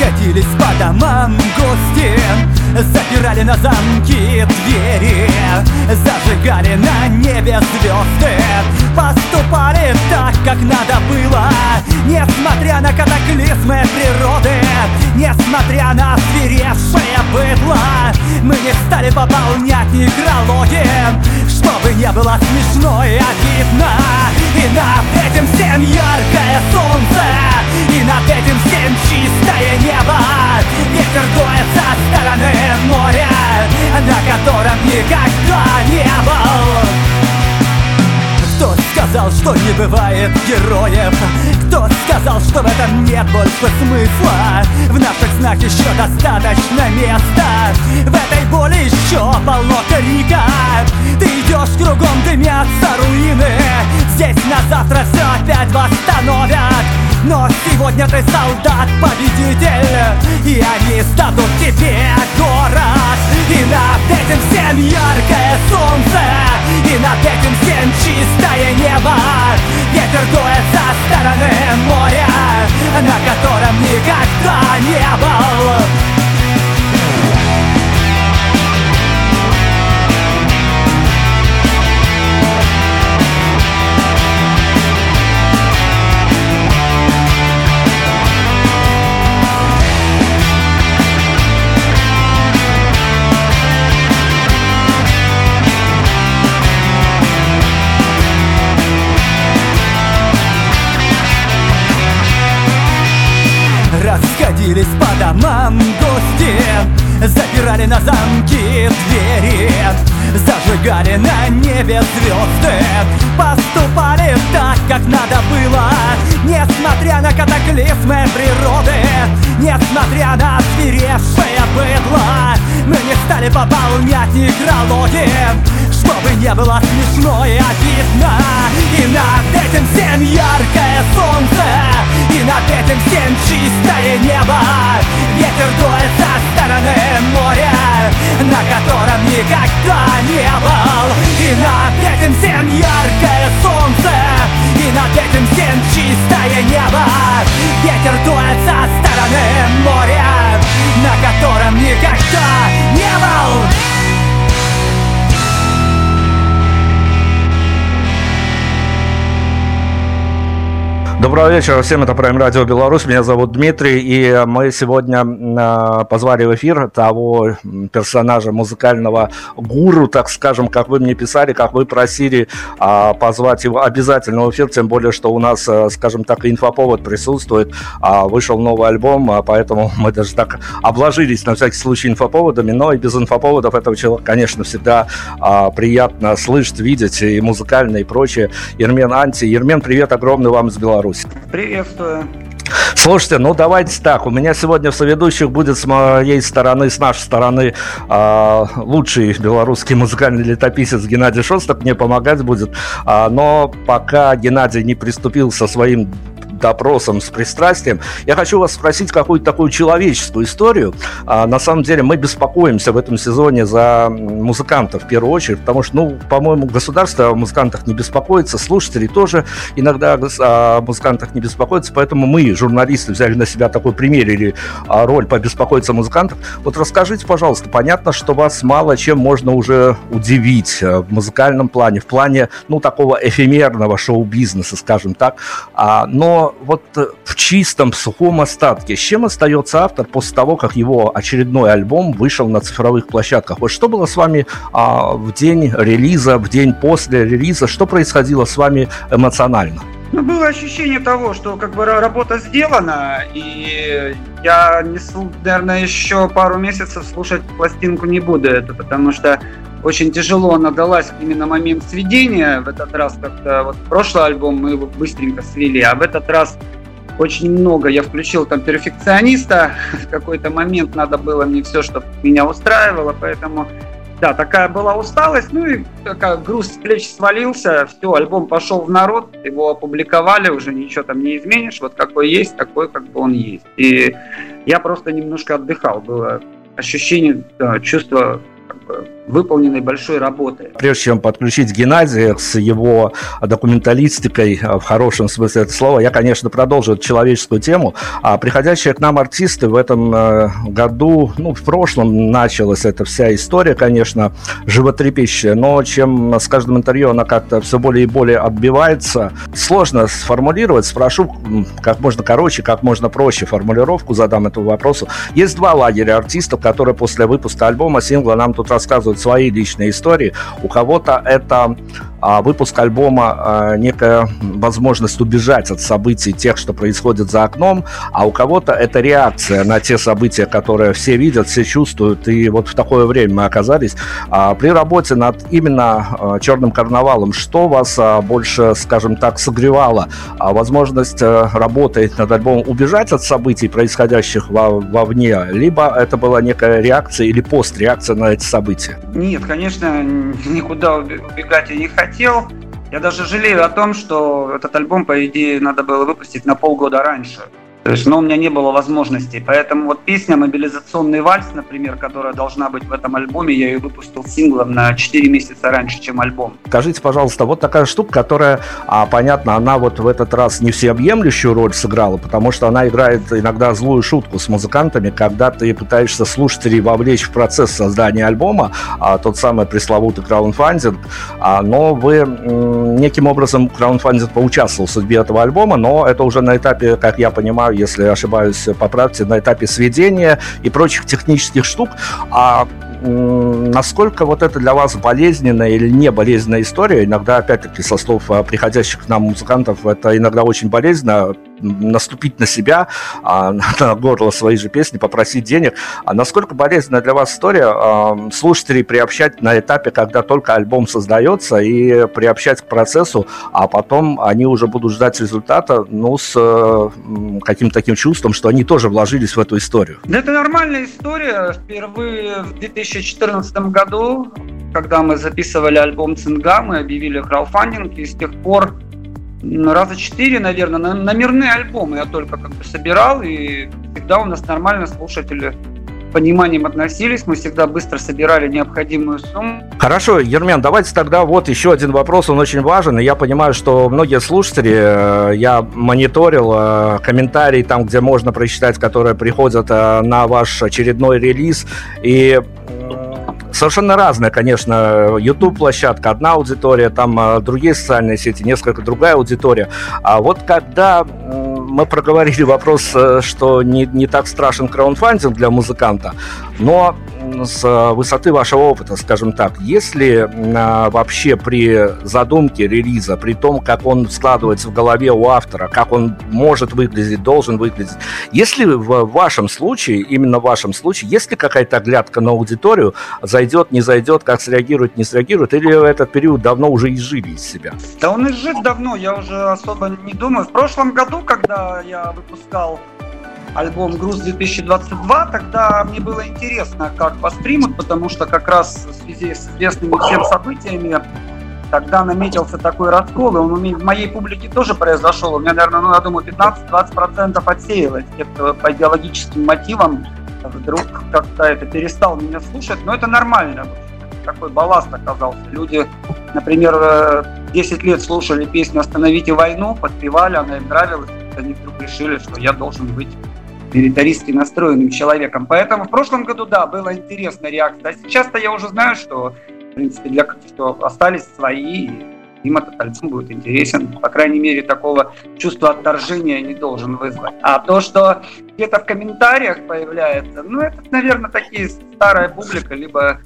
Расходились по домам гости. Запирали на замки двери Зажигали на небе звезды. Поступали так, как надо было Несмотря на катаклизмы природы Несмотря на свирепшее быдло. Мы не стали пополнять некрологи Чтобы не было смешно и обидно. И над этим всем яркое солнце И над этим всем чистое небо Ветер дует со стороны моря На котором никогда не был. Кто сказал, что не бывает героев? Кто сказал, что в этом нет больше смысла? В наших снах еще достаточно места. В этой боли еще полно крика. Ты идешь кругом, дымятся руины. Здесь на завтра все опять восстановят но сегодня ты солдат-победитель И они сдадут тебе город И над этим всем яркое солнце И над этим всем чистое небо. Ветер дует со стороны моря На котором никогда не был Запирали на замки двери Зажигали на небе звезды Поступали так, как надо было Несмотря на катаклизмы природы Несмотря на свирепшее быдло. Мы не стали пополнять некрологи Чтобы не было смешно и обидно. И над этим всем яркое солнце. И над этим всем чистое небо. Ветер дует со стороны моря На котором никогда не был. И над этим всем яркое солнце. И над этим всем чистое небо. Ветер дует со стороны моря На котором никогда не был Доброго вечера всем, это Prime Radio Беларусь, меня зовут Дмитрий, и мы сегодня э, позвали в эфир того персонажа музыкального гуру, так скажем, как вы мне писали, как вы просили э, позвать его обязательно в эфир, тем более, что у нас, э, скажем так, инфоповод присутствует, вышел новый альбом, поэтому мы даже так обложились на всякий случай инфоповодами, но и без инфоповодов этого человека, конечно, всегда приятно слышать, видеть и музыкально, и прочее. Ермен Анти. Ермен, привет огромный вам из Беларуси. Беларусь. Приветствую. Слушайте, ну давайте так. У меня сегодня в соведущих будет с моей стороны, с нашей стороны, э, лучший белорусский музыкальный летописец Геннадий Шостак мне помогать будет. А, но пока Геннадий не приступил со своим допросом, с пристрастием. Я хочу вас спросить какую-то такую человеческую историю. А, на самом деле мы беспокоимся в этом сезоне за музыкантов в первую очередь, потому что, ну, по-моему, государство о музыкантах не беспокоится, слушатели тоже иногда о музыкантах не беспокоятся, поэтому мы, журналисты, взяли на себя такой примерили а, роль побеспокоиться о музыкантах. Вот расскажите, пожалуйста, понятно, что вас мало чем можно уже удивить э, в музыкальном плане, в плане, ну, такого эфемерного шоу-бизнеса, скажем так, а, но вот э, в чистом, сухом остатке, с чем остается автор после того, как его очередной альбом вышел на цифровых площадках? Вот что было с вами а, в день релиза, в день после релиза, что происходило с вами эмоционально? Ну, было ощущение того, что как бы работа сделана, и я, несу, наверное, еще пару месяцев слушать пластинку не буду это, потому что очень тяжело она далась именно момент сведения. В этот раз как-то вот прошлый альбом мы его быстренько свели, а в этот раз очень много. Я включил там перфекциониста. В какой-то момент надо было мне все, чтобы меня устраивало, поэтому да, такая была усталость, ну и такая груз с плеч свалился, все, альбом пошел в народ, его опубликовали, уже ничего там не изменишь, вот какой есть, такой как бы он есть. И я просто немножко отдыхал, было ощущение, да, чувство выполненной большой работы. Прежде чем подключить Геннадия с его документалистикой э, в хорошем смысле этого слова, я, конечно, продолжу эту человеческую тему. А приходящие к нам артисты в этом э, году, ну, в прошлом началась эта вся история, конечно, животрепещущая, но чем с каждым интервью она как-то все более и более отбивается, сложно сформулировать. Спрошу как можно короче, как можно проще формулировку задам этому вопросу. Есть два лагеря артистов, которые после выпуска альбома, сингла нам тут рассказывают свои личные истории. У кого-то это а, выпуск альбома а, некая возможность убежать от событий тех, что происходит за окном, а у кого-то это реакция на те события, которые все видят, все чувствуют. И вот в такое время мы оказались а, при работе над именно а, черным карнавалом. Что вас а, больше, скажем так, согревало? А, возможность а, работать над альбомом убежать от событий, происходящих во, вовне, либо это была некая реакция или постреакция на эти события? Нет, конечно, никуда убегать я не хотел. Я даже жалею о том, что этот альбом, по идее, надо было выпустить на полгода раньше. То есть, но у меня не было возможности. Поэтому вот песня «Мобилизационный вальс», например, которая должна быть в этом альбоме, я ее выпустил синглом на 4 месяца раньше, чем альбом. Скажите, пожалуйста, вот такая штука, которая, а, понятно, она вот в этот раз не всеобъемлющую роль сыграла, потому что она играет иногда злую шутку с музыкантами, когда ты пытаешься слушателей вовлечь в процесс создания альбома, а, тот самый пресловутый краунфандинг, а, но вы м, неким образом краунфандинг поучаствовал в судьбе этого альбома, но это уже на этапе, как я понимаю, если ошибаюсь, поправьте, на этапе сведения и прочих технических штук. А насколько вот это для вас болезненная или не болезненная история? Иногда, опять-таки, со слов а, приходящих к нам музыкантов, это иногда очень болезненно наступить на себя, а, на горло своей же песни, попросить денег. А насколько болезненная для вас история а, слушателей приобщать на этапе, когда только альбом создается, и приобщать к процессу, а потом они уже будут ждать результата, ну, с каким-то таким чувством, что они тоже вложились в эту историю? Да это нормальная история. Впервые в 2014 году, когда мы записывали альбом «Цинга», мы объявили краудфандинг, и с тех пор раза четыре, наверное, номерные альбомы я только как бы собирал, и всегда у нас нормально слушатели пониманием относились, мы всегда быстро собирали необходимую сумму. Хорошо, Ермен, давайте тогда вот еще один вопрос, он очень важен, и я понимаю, что многие слушатели, э, я мониторил э, комментарии там, где можно прочитать, которые приходят э, на ваш очередной релиз, и совершенно разная, конечно, YouTube-площадка, одна аудитория, там другие социальные сети, несколько другая аудитория. А вот когда мы проговорили вопрос, э, что не, не так страшен краудфандинг для музыканта, но с высоты вашего опыта, скажем так, если а, вообще при задумке релиза, при том, как он складывается в голове у автора, как он может выглядеть, должен выглядеть, если в вашем случае, именно в вашем случае, есть ли какая-то оглядка на аудиторию, зайдет, не зайдет, как среагирует, не среагирует, или этот период давно уже изжили из себя? Да он изжит давно, я уже особо не думаю. В прошлом году, когда я выпускал альбом «Груз-2022», тогда мне было интересно, как воспримут, потому что как раз в связи с известными всем событиями тогда наметился такой раскол, и он в моей публике тоже произошел. У меня, наверное, ну, я думаю, 15-20% отсеялось. Те, по идеологическим мотивам вдруг как-то это перестал меня слушать. Но это нормально. Такой балласт оказался. Люди, например, 10 лет слушали песню «Остановите войну», подпевали, она им нравилась. Они вдруг решили, что я должен быть милитаристски настроенным человеком. Поэтому в прошлом году, да, было интересно реакция. А сейчас-то я уже знаю, что, в принципе, для что остались свои, им этот альбом будет интересен. По крайней мере, такого чувства отторжения не должен вызвать. А то, что где-то в комментариях появляется, ну, это, наверное, такие старая публика, либо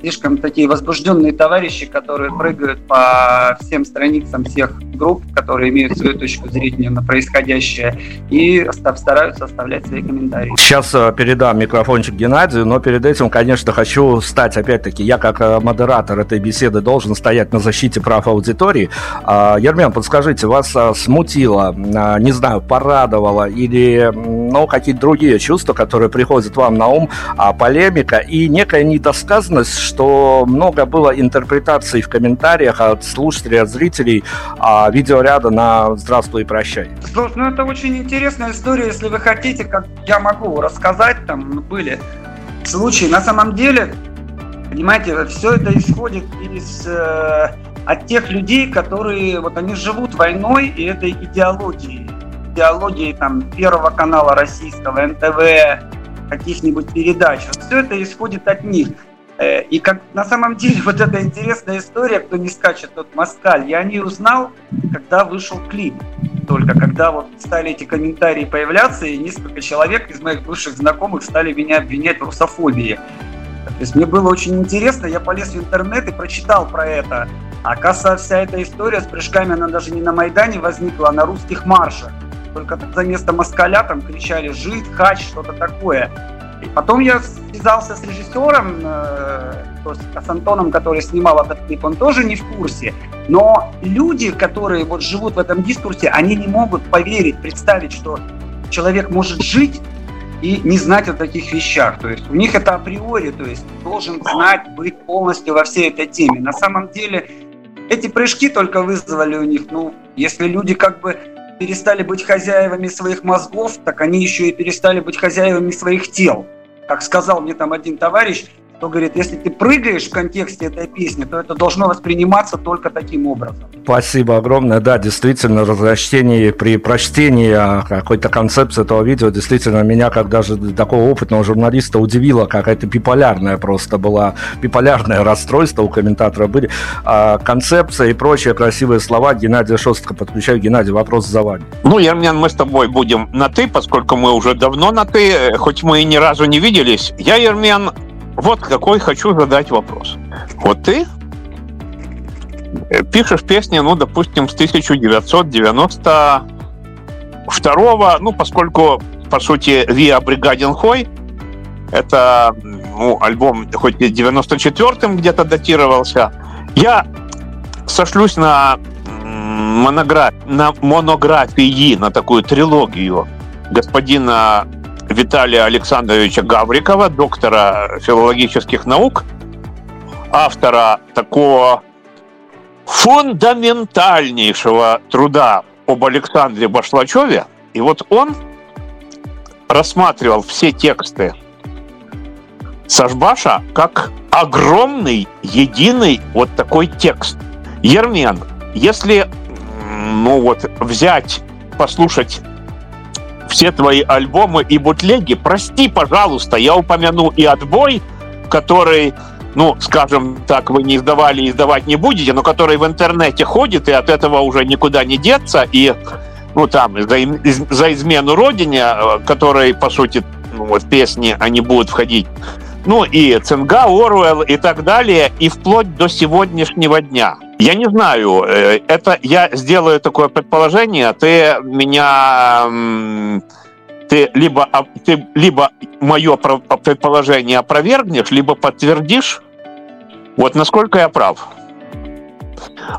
слишком такие возбужденные товарищи, которые прыгают по всем страницам всех групп, которые имеют свою точку зрения на происходящее, и стараются оставлять свои комментарии. Сейчас э, передам микрофончик Геннадию, но перед этим, конечно, хочу стать, опять-таки, я как э, модератор этой беседы должен стоять на защите прав аудитории. А, Ермен, подскажите, вас э, смутило, не знаю, порадовало или ну, какие-то другие чувства, которые приходят вам на ум, а полемика и некая недосказанность, что много было интерпретаций в комментариях от слушателей, от зрителей а, видеоряда на «Здравствуй и прощай». Слушай, ну это очень интересная история, если вы хотите, как я могу рассказать, там были случаи. На самом деле, понимаете, все это исходит из э, от тех людей, которые вот они живут войной и этой идеологией, идеологией там Первого канала российского, НТВ, каких-нибудь передач. Вот все это исходит от них. Э, и как на самом деле вот эта интересная история, кто не скачет, тот москаль, я не узнал, когда вышел клип. Только когда вот стали эти комментарии появляться, и несколько человек из моих бывших знакомых стали меня обвинять в русофобии. То есть мне было очень интересно, я полез в интернет и прочитал про это. А оказывается, вся эта история с прыжками, она даже не на Майдане возникла, а на русских маршах. Только за место москаля там кричали «жид», «хач», что-то такое. Потом я связался с режиссером, э, то есть с Антоном, который снимал этот клип, он тоже не в курсе. Но люди, которые вот живут в этом дискурсе, они не могут поверить, представить, что человек может жить и не знать о таких вещах. То есть у них это априори, то есть должен знать, быть полностью во всей этой теме. На самом деле эти прыжки только вызвали у них, ну, если люди как бы перестали быть хозяевами своих мозгов, так они еще и перестали быть хозяевами своих тел. Как сказал мне там один товарищ, то говорит, если ты прыгаешь в контексте этой песни, то это должно восприниматься только таким образом. Спасибо огромное. Да, действительно, разращение при прочтении какой-то концепции этого видео действительно меня, как даже такого опытного журналиста, удивило, какая-то биполярная просто была, биполярное расстройство у комментатора были. А, концепция и прочие красивые слова Геннадия Шостка. Подключаю, Геннадий, вопрос за вами. Ну, Ермян, мы с тобой будем на «ты», поскольку мы уже давно на «ты», хоть мы и ни разу не виделись. Я, Ермян, вот какой хочу задать вопрос. Вот ты пишешь песни, ну, допустим, с 1992 ну, поскольку, по сути, «Виа Бригадин Хой» это ну, альбом хоть и 94-м где-то датировался, я сошлюсь на монограф... на монографии, на такую трилогию господина Виталия Александровича Гаврикова, доктора филологических наук, автора такого фундаментальнейшего труда об Александре Башлачеве. И вот он рассматривал все тексты Сашбаша как огромный, единый вот такой текст. Ермен, если ну вот взять, послушать все твои альбомы и бутлеги. Прости, пожалуйста, я упомяну и отбой, который, ну, скажем так, вы не издавали и издавать не будете, но который в интернете ходит, и от этого уже никуда не деться, и ну, там, за, за измену родине, э, которые, по сути, ну, вот песни, они будут входить ну и Цинга, Оруэлл и так далее, и вплоть до сегодняшнего дня. Я не знаю, э, это я сделаю такое предположение, ты меня ты либо, ты либо мое предположение опровергнешь, либо подтвердишь. Вот насколько я прав.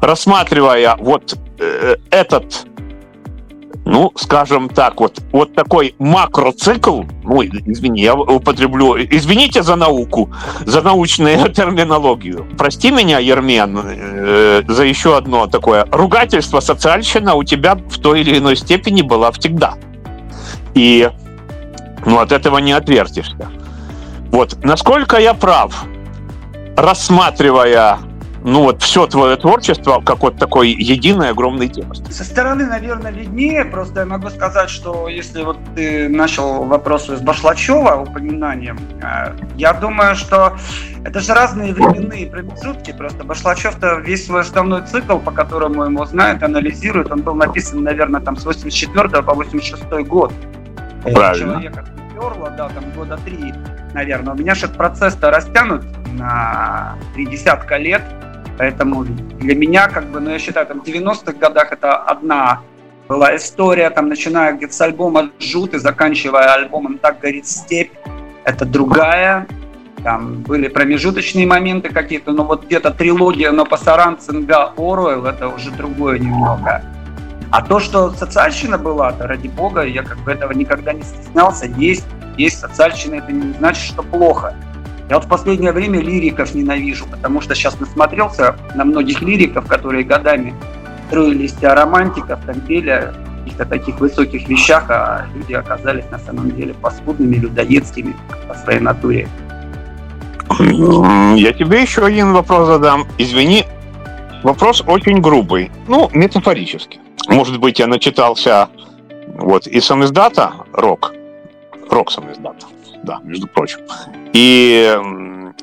Рассматривая вот э, этот ну, скажем так, вот, вот такой макроцикл, ну, извини, я употреблю, извините за науку, за научную терминологию. Прости меня, Ермен, э, за еще одно такое ругательство, социальщина у тебя в той или иной степени была всегда. И ну, от этого не отвертишься. Вот, насколько я прав, рассматривая ну вот все твое творчество как вот такой единый огромный текст? Со стороны, наверное, виднее. Просто я могу сказать, что если вот ты начал вопрос с Башлачева упоминанием, э, я думаю, что это же разные временные промежутки. Просто Башлачев-то весь свой основной цикл, по которому ему знают, анализирует, он был написан, наверное, там с 84 по 86 год. Правильно. Человека перло, да, там года три, наверное. У меня же процесс-то растянут на три десятка лет, поэтому для меня, как бы, ну, я считаю, там, в 90-х годах это одна была история, там, начиная где-то с альбома «Жут» и заканчивая альбомом «Так горит степь», это другая, там были промежуточные моменты какие-то, но вот где-то трилогия но Пасаран, Цинга, Оруэлл, это уже другое немного. А то, что социальщина была, то ради бога, я как бы этого никогда не стеснялся. Есть, есть социальщина, это не значит, что плохо. Я вот в последнее время лириков ненавижу, потому что сейчас насмотрелся на многих лириков, которые годами строили из себя романтиков, там пели о каких-то таких высоких вещах, а люди оказались на самом деле паскудными, людоедскими по своей натуре. Я тебе еще один вопрос задам. Извини, вопрос очень грубый, ну, метафорически. Может быть, я начитался вот и сам издата рок, рок сам издата, да, между прочим, и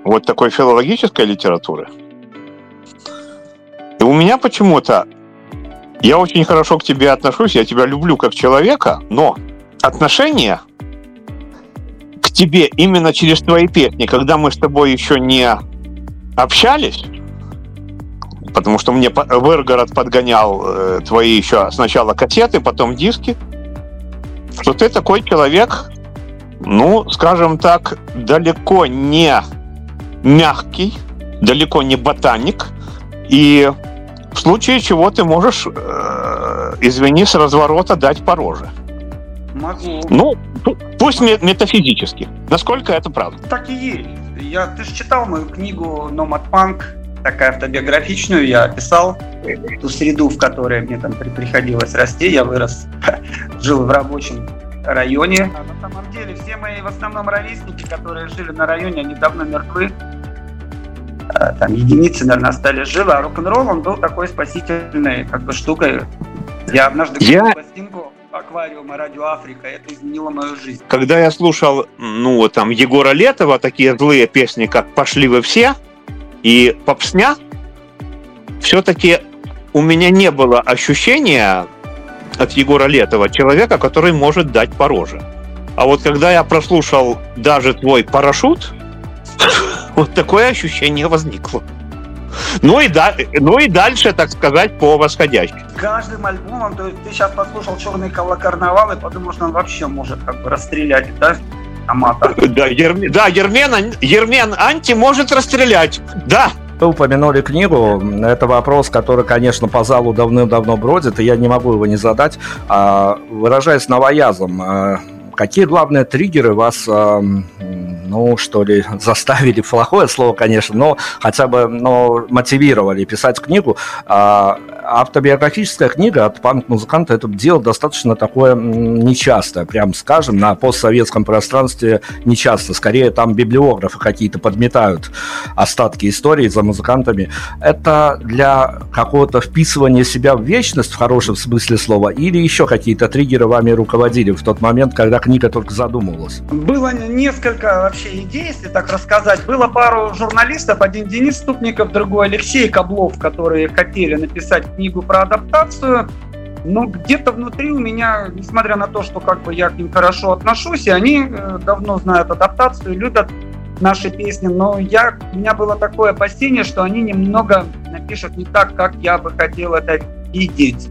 вот такой филологической литературы. И у меня почему-то я очень хорошо к тебе отношусь, я тебя люблю как человека, но отношения к тебе именно через твои песни, когда мы с тобой еще не общались, потому что мне Выргород подгонял э, твои еще сначала кассеты, потом диски, что ты такой человек, ну, скажем так, далеко не мягкий, далеко не ботаник, и в случае чего ты можешь, э, извини, с разворота дать по роже. Могу. Ну, пусть метафизически. Насколько это правда? Так и есть. Я, ты же читал мою книгу «Номад Панк», такая автобиографичную, я описал ту среду, в которой мне там приходилось расти. Я вырос, жил в рабочем районе. А на самом деле все мои в основном ровесники, которые жили на районе, они давно мертвы. А, там единицы, наверное, остались живы, а рок-н-ролл, он был такой спасительной как бы штукой. Я однажды купил я... пластинку аквариума Радио Африка, это изменило мою жизнь. Когда я слушал, ну, там, Егора Летова, такие злые песни, как «Пошли вы все», и попсня, все-таки у меня не было ощущения от Егора Летова человека, который может дать по роже. А вот когда я прослушал даже твой парашют, вот такое ощущение возникло. Ну и, да, ну и дальше, так сказать, по восходящей. Каждым альбомом, то есть ты сейчас послушал «Черный карнавал» и подумал, что он вообще может как бы расстрелять, да? Амата. Да, Ерм... да Ермен, Ермен Анти может расстрелять. Да, вы упомянули книгу. Это вопрос, который, конечно, по залу давным-давно бродит, и я не могу его не задать. А, выражаясь новоязом, а, какие главные триггеры вас ну, что ли, заставили, плохое слово, конечно, но хотя бы но мотивировали писать книгу. А, автобиографическая книга от панк-музыканта это дело достаточно такое нечастое, прям скажем, на постсоветском пространстве нечасто. Скорее там библиографы какие-то подметают остатки истории за музыкантами. Это для какого-то вписывания себя в вечность в хорошем смысле слова или еще какие-то триггеры вами руководили в тот момент, когда книга только задумывалась? Было несколько вообще идей, если так рассказать. Было пару журналистов, один Денис Ступников, другой Алексей Коблов, которые хотели написать книгу про адаптацию. Но где-то внутри у меня, несмотря на то, что как бы я к ним хорошо отношусь, и они э, давно знают адаптацию, любят наши песни, но я, у меня было такое опасение, что они немного напишут не так, как я бы хотел это видеть.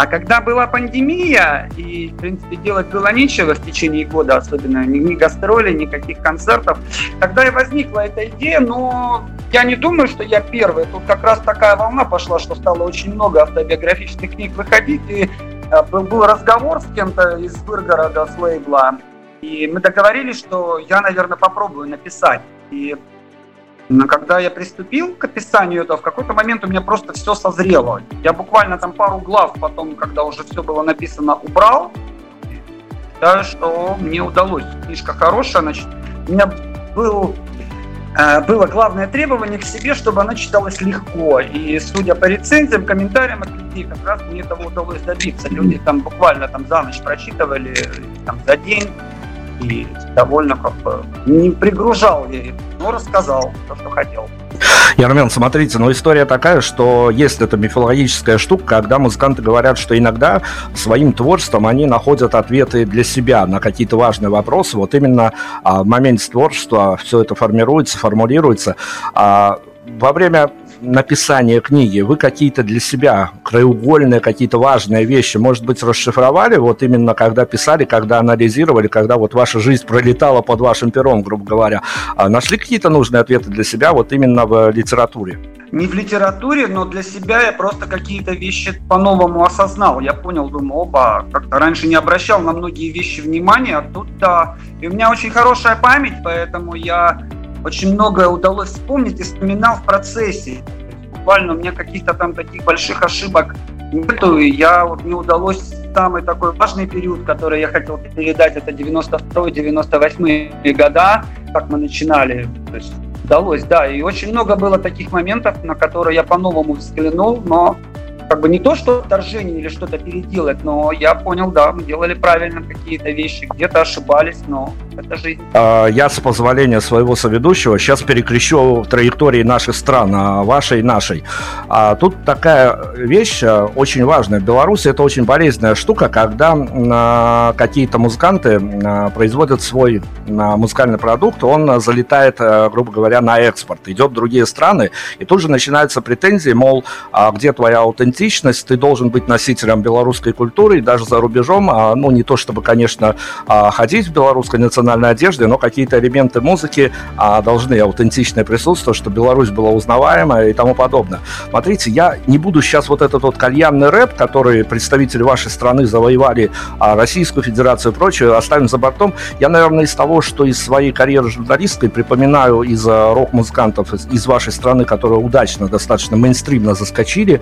А когда была пандемия, и, в принципе, делать было нечего в течение года, особенно ни, ни гастроли, никаких концертов, тогда и возникла эта идея, но я не думаю, что я первый. Тут как раз такая волна пошла, что стало очень много автобиографических книг выходить, и э, был, был разговор с кем-то из Выргорода, с лейбла, и мы договорились, что я, наверное, попробую написать. И но когда я приступил к описанию этого, в какой-то момент у меня просто все созрело. Я буквально там пару глав потом, когда уже все было написано, убрал. Да, что мне удалось. Книжка хорошая, значит, у меня был э, было главное требование к себе, чтобы она читалась легко. И судя по рецензиям, комментариям от людей, как раз мне этого удалось добиться. Люди там буквально там за ночь прочитывали, там за день и довольно как бы не пригружал я их, но рассказал то, что хотел. Ярмен, смотрите, ну история такая, что есть эта мифологическая штука, когда музыканты говорят, что иногда своим творчеством они находят ответы для себя на какие-то важные вопросы. Вот именно а, в моменте творчества все это формируется, формулируется. А, во время написания книги вы какие-то для себя краеугольные, какие-то важные вещи, может быть, расшифровали, вот именно когда писали, когда анализировали, когда вот ваша жизнь пролетала под вашим пером, грубо говоря, а нашли какие-то нужные ответы для себя вот именно в литературе? Не в литературе, но для себя я просто какие-то вещи по-новому осознал. Я понял, думаю, оба, как-то раньше не обращал на многие вещи внимания, а тут да. И у меня очень хорошая память, поэтому я очень многое удалось вспомнить и вспоминал в процессе. Буквально у меня каких-то там таких больших ошибок нету, и я вот не удалось самый такой важный период, который я хотел передать, это 92-98 года, как мы начинали. То есть удалось, да. И очень много было таких моментов, на которые я по-новому взглянул, но как бы не то, что вторжение или что-то переделать, но я понял, да, мы делали правильно какие-то вещи, где-то ошибались, но это жизнь. А, я, с позволения своего соведущего, сейчас перекрещу траектории наших стран, а, вашей и нашей. А тут такая вещь очень важная. В Беларуси это очень болезненная штука, когда какие-то музыканты производят свой музыкальный продукт, он залетает, грубо говоря, на экспорт, идет в другие страны, и тут же начинаются претензии, мол, а где твоя аутентичность, идентичность, ты должен быть носителем белорусской культуры, и даже за рубежом, а, ну, не то чтобы, конечно, а, ходить в белорусской национальной одежде, но какие-то элементы музыки а, должны аутентично присутствовать, чтобы Беларусь была узнаваема и тому подобное. Смотрите, я не буду сейчас вот этот вот кальянный рэп, который представители вашей страны завоевали Российскую Федерацию и прочее, оставим за бортом. Я, наверное, из того, что из своей карьеры журналистской припоминаю из рок-музыкантов из, из вашей страны, которые удачно, достаточно мейнстримно заскочили,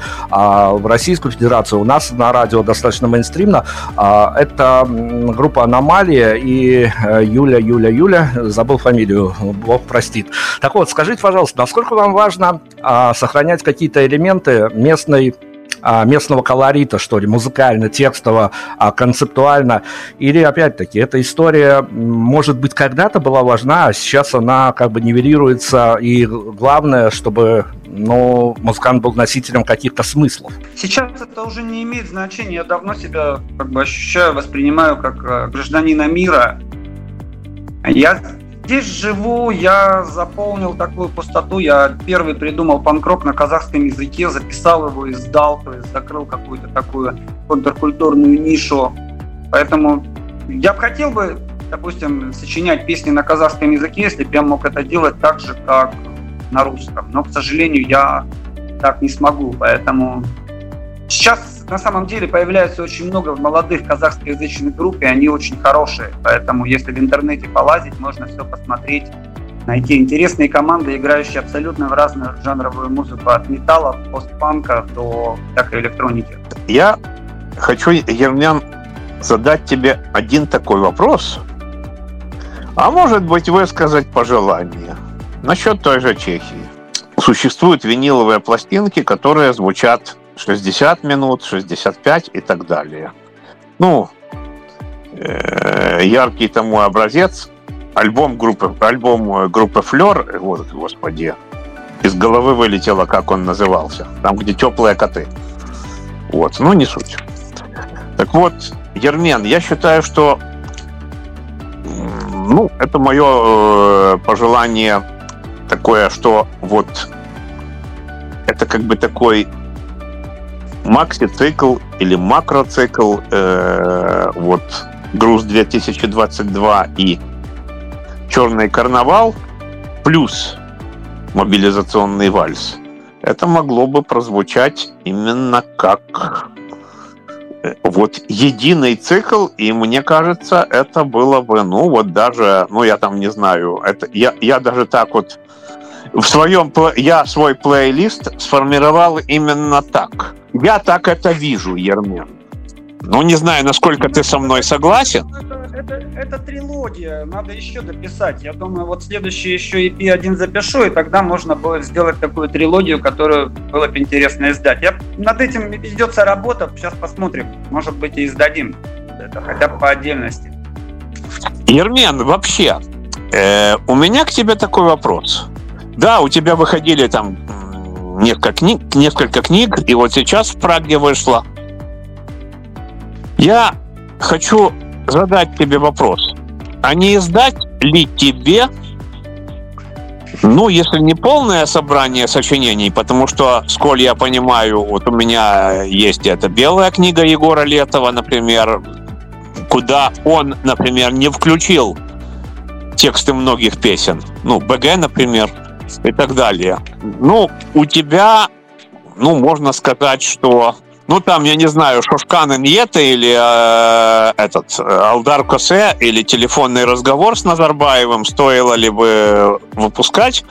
в Российскую Федерацию. У нас на радио достаточно мейнстримно. А, это группа «Аномалия» и э, Юля, Юля, Юля, забыл фамилию, бог простит. Так вот, скажите, пожалуйста, насколько вам важно а, сохранять какие-то элементы местной местного колорита, что ли, музыкально, текстово, концептуально. Или, опять-таки, эта история, может быть, когда-то была важна, а сейчас она как бы нивелируется, и главное, чтобы но музыкант был носителем каких-то смыслов. Сейчас это уже не имеет значения. Я давно себя как бы ощущаю, воспринимаю как э, гражданина мира. Я здесь живу, я заполнил такую пустоту. Я первый придумал панкрок на казахском языке, записал его, издал, то есть закрыл какую-то такую контркультурную нишу. Поэтому я бы хотел бы, допустим, сочинять песни на казахском языке, если бы я мог это делать так же, как на русском. Но, к сожалению, я так не смогу. Поэтому сейчас на самом деле появляется очень много молодых казахскоязычных групп, и они очень хорошие. Поэтому если в интернете полазить, можно все посмотреть, найти интересные команды, играющие абсолютно в разную жанровую музыку, от металла, постпанка до всякой электроники. Я хочу, Ермян, задать тебе один такой вопрос, а может быть высказать пожелание – Насчет той же Чехии. Существуют виниловые пластинки, которые звучат 60 минут, 65 и так далее. Ну, э, яркий тому образец альбом группы, альбом группы Флер, вот, господи, из головы вылетело, как он назывался. Там, где теплые коты. Вот, ну не суть. Так вот, Ермен, я считаю, что ну, это мое э, пожелание такое, что вот это как бы такой макси-цикл или макроцикл, э, вот груз 2022 и черный карнавал плюс мобилизационный вальс. Это могло бы прозвучать именно как э, вот единый цикл, и мне кажется, это было бы, ну вот даже, ну я там не знаю, это я, я даже так вот в своем я свой плейлист сформировал именно так. Я так это вижу, Ермен. Ну, не знаю, насколько ты со мной согласен. Это, это, это трилогия, надо еще дописать. Я думаю, вот следующий еще EP1 запишу, и тогда можно будет сделать такую трилогию, которую было бы интересно издать. Я, над этим ведется работа, сейчас посмотрим. Может быть, и издадим это хотя бы по отдельности. Ермен, вообще, э, у меня к тебе такой вопрос. Да, у тебя выходили там несколько книг, несколько книг, и вот сейчас в Праге вышло. Я хочу задать тебе вопрос. А не издать ли тебе, ну, если не полное собрание сочинений, потому что, сколь я понимаю, вот у меня есть эта белая книга Егора Летова, например, куда он, например, не включил тексты многих песен. Ну, БГ, например, и так далее. Ну, у тебя, ну, можно сказать, что ну, там, я не знаю, Шушкан Иньета или э, этот Алдар Косе или телефонный разговор с Назарбаевым стоило ли бы выпускать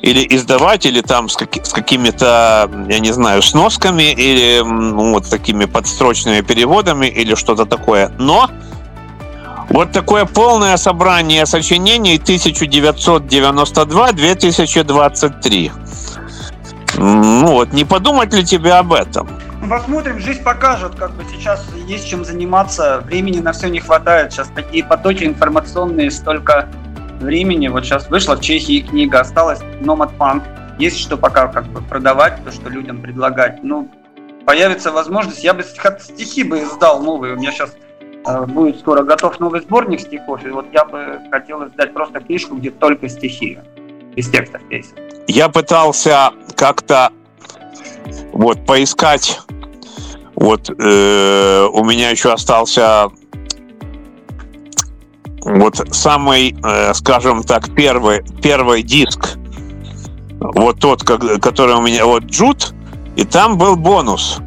или издавать, или там с, каки- с какими-то, я не знаю, сносками или ну, вот такими подстрочными переводами или что-то такое. Но вот такое полное собрание сочинений 1992-2023. Ну вот, не подумать ли тебе об этом? Посмотрим, жизнь покажет, как бы сейчас есть чем заниматься, времени на все не хватает, сейчас такие потоки информационные, столько времени, вот сейчас вышла в Чехии книга, осталось Nomad Punk, есть что пока как бы продавать, то, что людям предлагать, ну, появится возможность, я бы стихи бы издал новые, у меня сейчас будет скоро готов новый сборник стихов, и вот я бы хотел издать просто книжку, где только стихи, без текстов песен. Я пытался как-то вот поискать вот э, у меня еще остался вот самый, э, скажем так, первый, первый диск. Вот тот, который у меня, вот Джут, и там был бонус.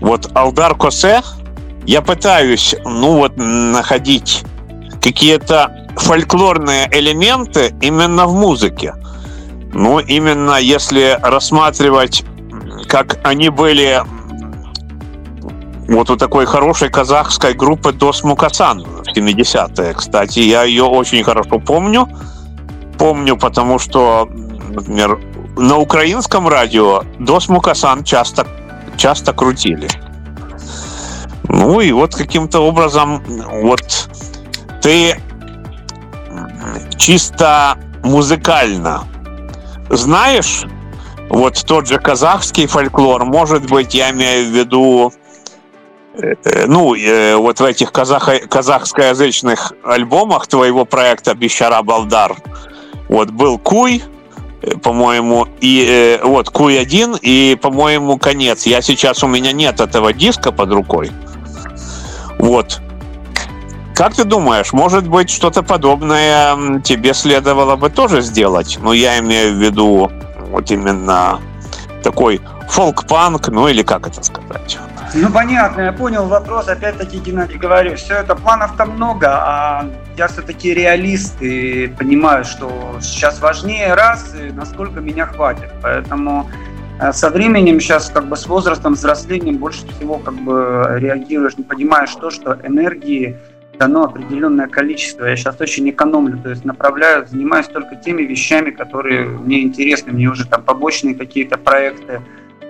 Вот Алдар Косе, я пытаюсь, ну вот, находить какие-то фольклорные элементы именно в музыке. Ну, именно если рассматривать, как они были вот у такой хорошей казахской группы Дос Мукасан в 70-е. Кстати, я ее очень хорошо помню. Помню, потому что, например, на украинском радио Дос Мукасан часто, часто крутили. Ну и вот каким-то образом вот ты чисто музыкально знаешь вот тот же казахский фольклор, может быть, я имею в виду Э, ну, э, вот в этих казах, казахскоязычных альбомах твоего проекта «Бещара Балдар» вот был Куй, э, по-моему, и вот Куй-1, и, по-моему, конец. Я сейчас, у меня нет этого диска под рукой. Вот. Как ты думаешь, может быть, что-то подобное тебе следовало бы тоже сделать? Ну, я имею в виду вот именно такой фолк-панк, ну или как это сказать? Ну, понятно, я понял вопрос. Опять-таки, Геннадий, говорю, все это планов-то много, а я все-таки реалист и понимаю, что сейчас важнее раз, и насколько меня хватит. Поэтому со временем сейчас, как бы с возрастом, взрослением больше всего как бы реагируешь, не понимаешь то, что энергии дано определенное количество. Я сейчас очень экономлю, то есть направляю, занимаюсь только теми вещами, которые мне интересны. Мне уже там побочные какие-то проекты,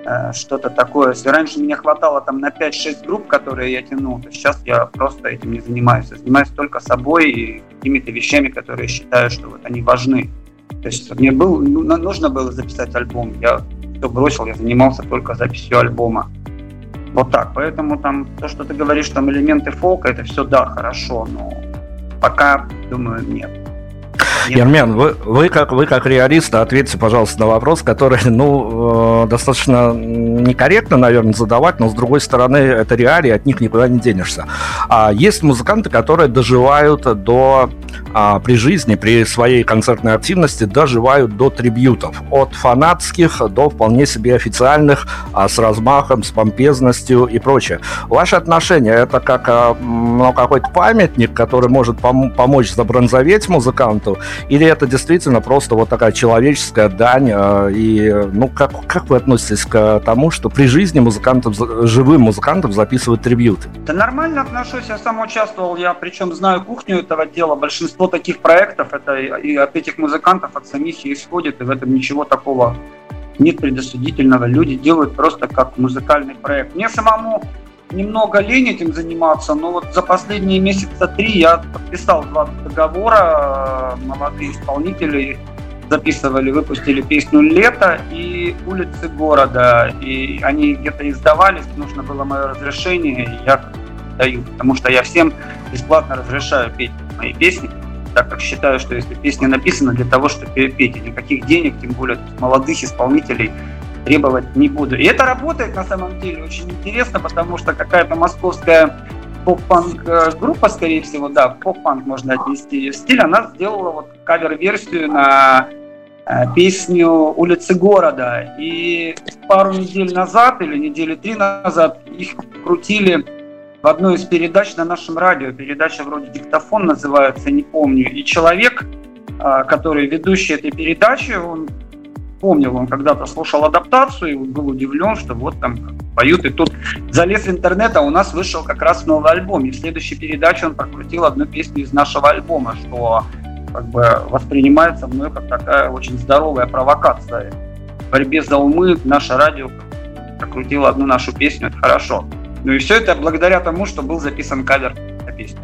Э, что-то такое. Если раньше мне хватало там на 5-6 групп, которые я тянул, то сейчас я просто этим не занимаюсь. Я занимаюсь только собой и какими-то вещами, которые считаю, что вот они важны. То есть мне был, ну, нужно было записать альбом, я все бросил, я занимался только записью альбома. Вот так. Поэтому там то, что ты говоришь, там элементы фолка, это все да, хорошо, но пока, думаю, нет. Ермен, вы, вы, как, вы как реалист, ответьте, пожалуйста, на вопрос, который, ну, э, достаточно некорректно, наверное, задавать, но, с другой стороны, это реалии, от них никуда не денешься. А есть музыканты, которые доживают до, а, при жизни, при своей концертной активности, доживают до трибютов. От фанатских до вполне себе официальных, а, с размахом, с помпезностью и прочее. Ваши отношения, это как а, ну, какой-то памятник, который может пом- помочь забронзоветь музыканту, или это действительно просто вот такая человеческая дань, э, и, ну, как, как вы относитесь к тому, что при жизни музыкантам, живым музыкантам записывают трибьюты? Да нормально отношусь, я сам участвовал, я причем знаю кухню этого дела, большинство таких проектов, это и от этих музыкантов, от самих исходит, и в этом ничего такого нет предосудительного. Люди делают просто как музыкальный проект. Мне самому немного лень этим заниматься, но вот за последние месяца три я подписал два договора, молодые исполнители записывали, выпустили песню «Лето» и «Улицы города». И они где-то издавались, нужно было мое разрешение, и я даю, потому что я всем бесплатно разрешаю петь мои песни, так как считаю, что если песня написана для того, чтобы петь, и никаких денег, тем более молодых исполнителей, требовать не буду. И это работает на самом деле очень интересно, потому что какая-то московская поп-панк э, группа, скорее всего, да, поп-панк можно отнести ее стиль, она сделала вот кавер-версию на э, песню «Улицы города». И пару недель назад, или недели три назад, их крутили в одной из передач на нашем радио. Передача вроде «Диктофон» называется, не помню. И человек, э, который ведущий этой передачи, он помнил, он когда-то слушал адаптацию и был удивлен, что вот там поют. И тут залез в интернет, а у нас вышел как раз новый альбом. И в следующей передаче он прокрутил одну песню из нашего альбома, что как бы воспринимается мной как такая очень здоровая провокация. В борьбе за умы наше радио прокрутило одну нашу песню, это хорошо. Ну и все это благодаря тому, что был записан кавер на песню.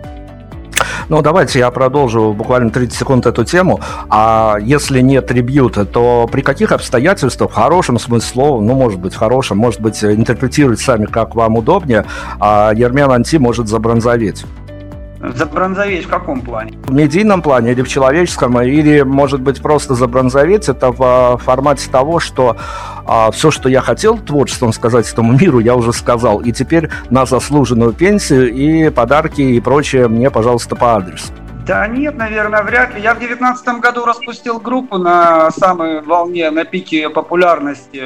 Ну, давайте я продолжу буквально 30 секунд эту тему. А если нет трибьюта, то при каких обстоятельствах, в хорошем смысле слова, ну, может быть, в хорошем, может быть, интерпретировать сами, как вам удобнее, а Ермен Анти может забронзоветь? Забронзоветь в каком плане? В медийном плане или в человеческом, или, может быть, просто забронзоветь это в а, формате того, что а, все, что я хотел творчеством сказать этому миру, я уже сказал. И теперь на заслуженную пенсию и подарки и прочее мне, пожалуйста, по адресу. Да нет, наверное, вряд ли. Я в девятнадцатом году распустил группу на самой волне, на пике популярности.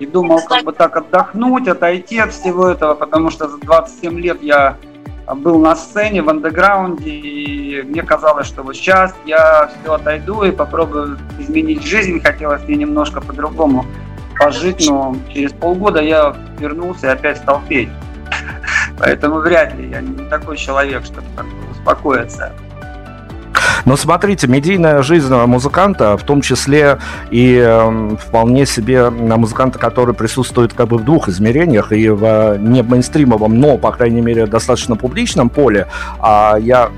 И думал, как бы так отдохнуть, отойти от всего этого, потому что за 27 лет я был на сцене в андеграунде, и мне казалось, что вот сейчас я все отойду и попробую изменить жизнь. Хотелось мне немножко по-другому пожить, но через полгода я вернулся и опять стал петь. Поэтому вряд ли я не такой человек, чтобы успокоиться. Но смотрите, медийная жизнь музыканта, в том числе и э, вполне себе музыканта, который присутствует как бы в двух измерениях, и в не мейнстримовом, но, по крайней мере, достаточно публичном поле, а я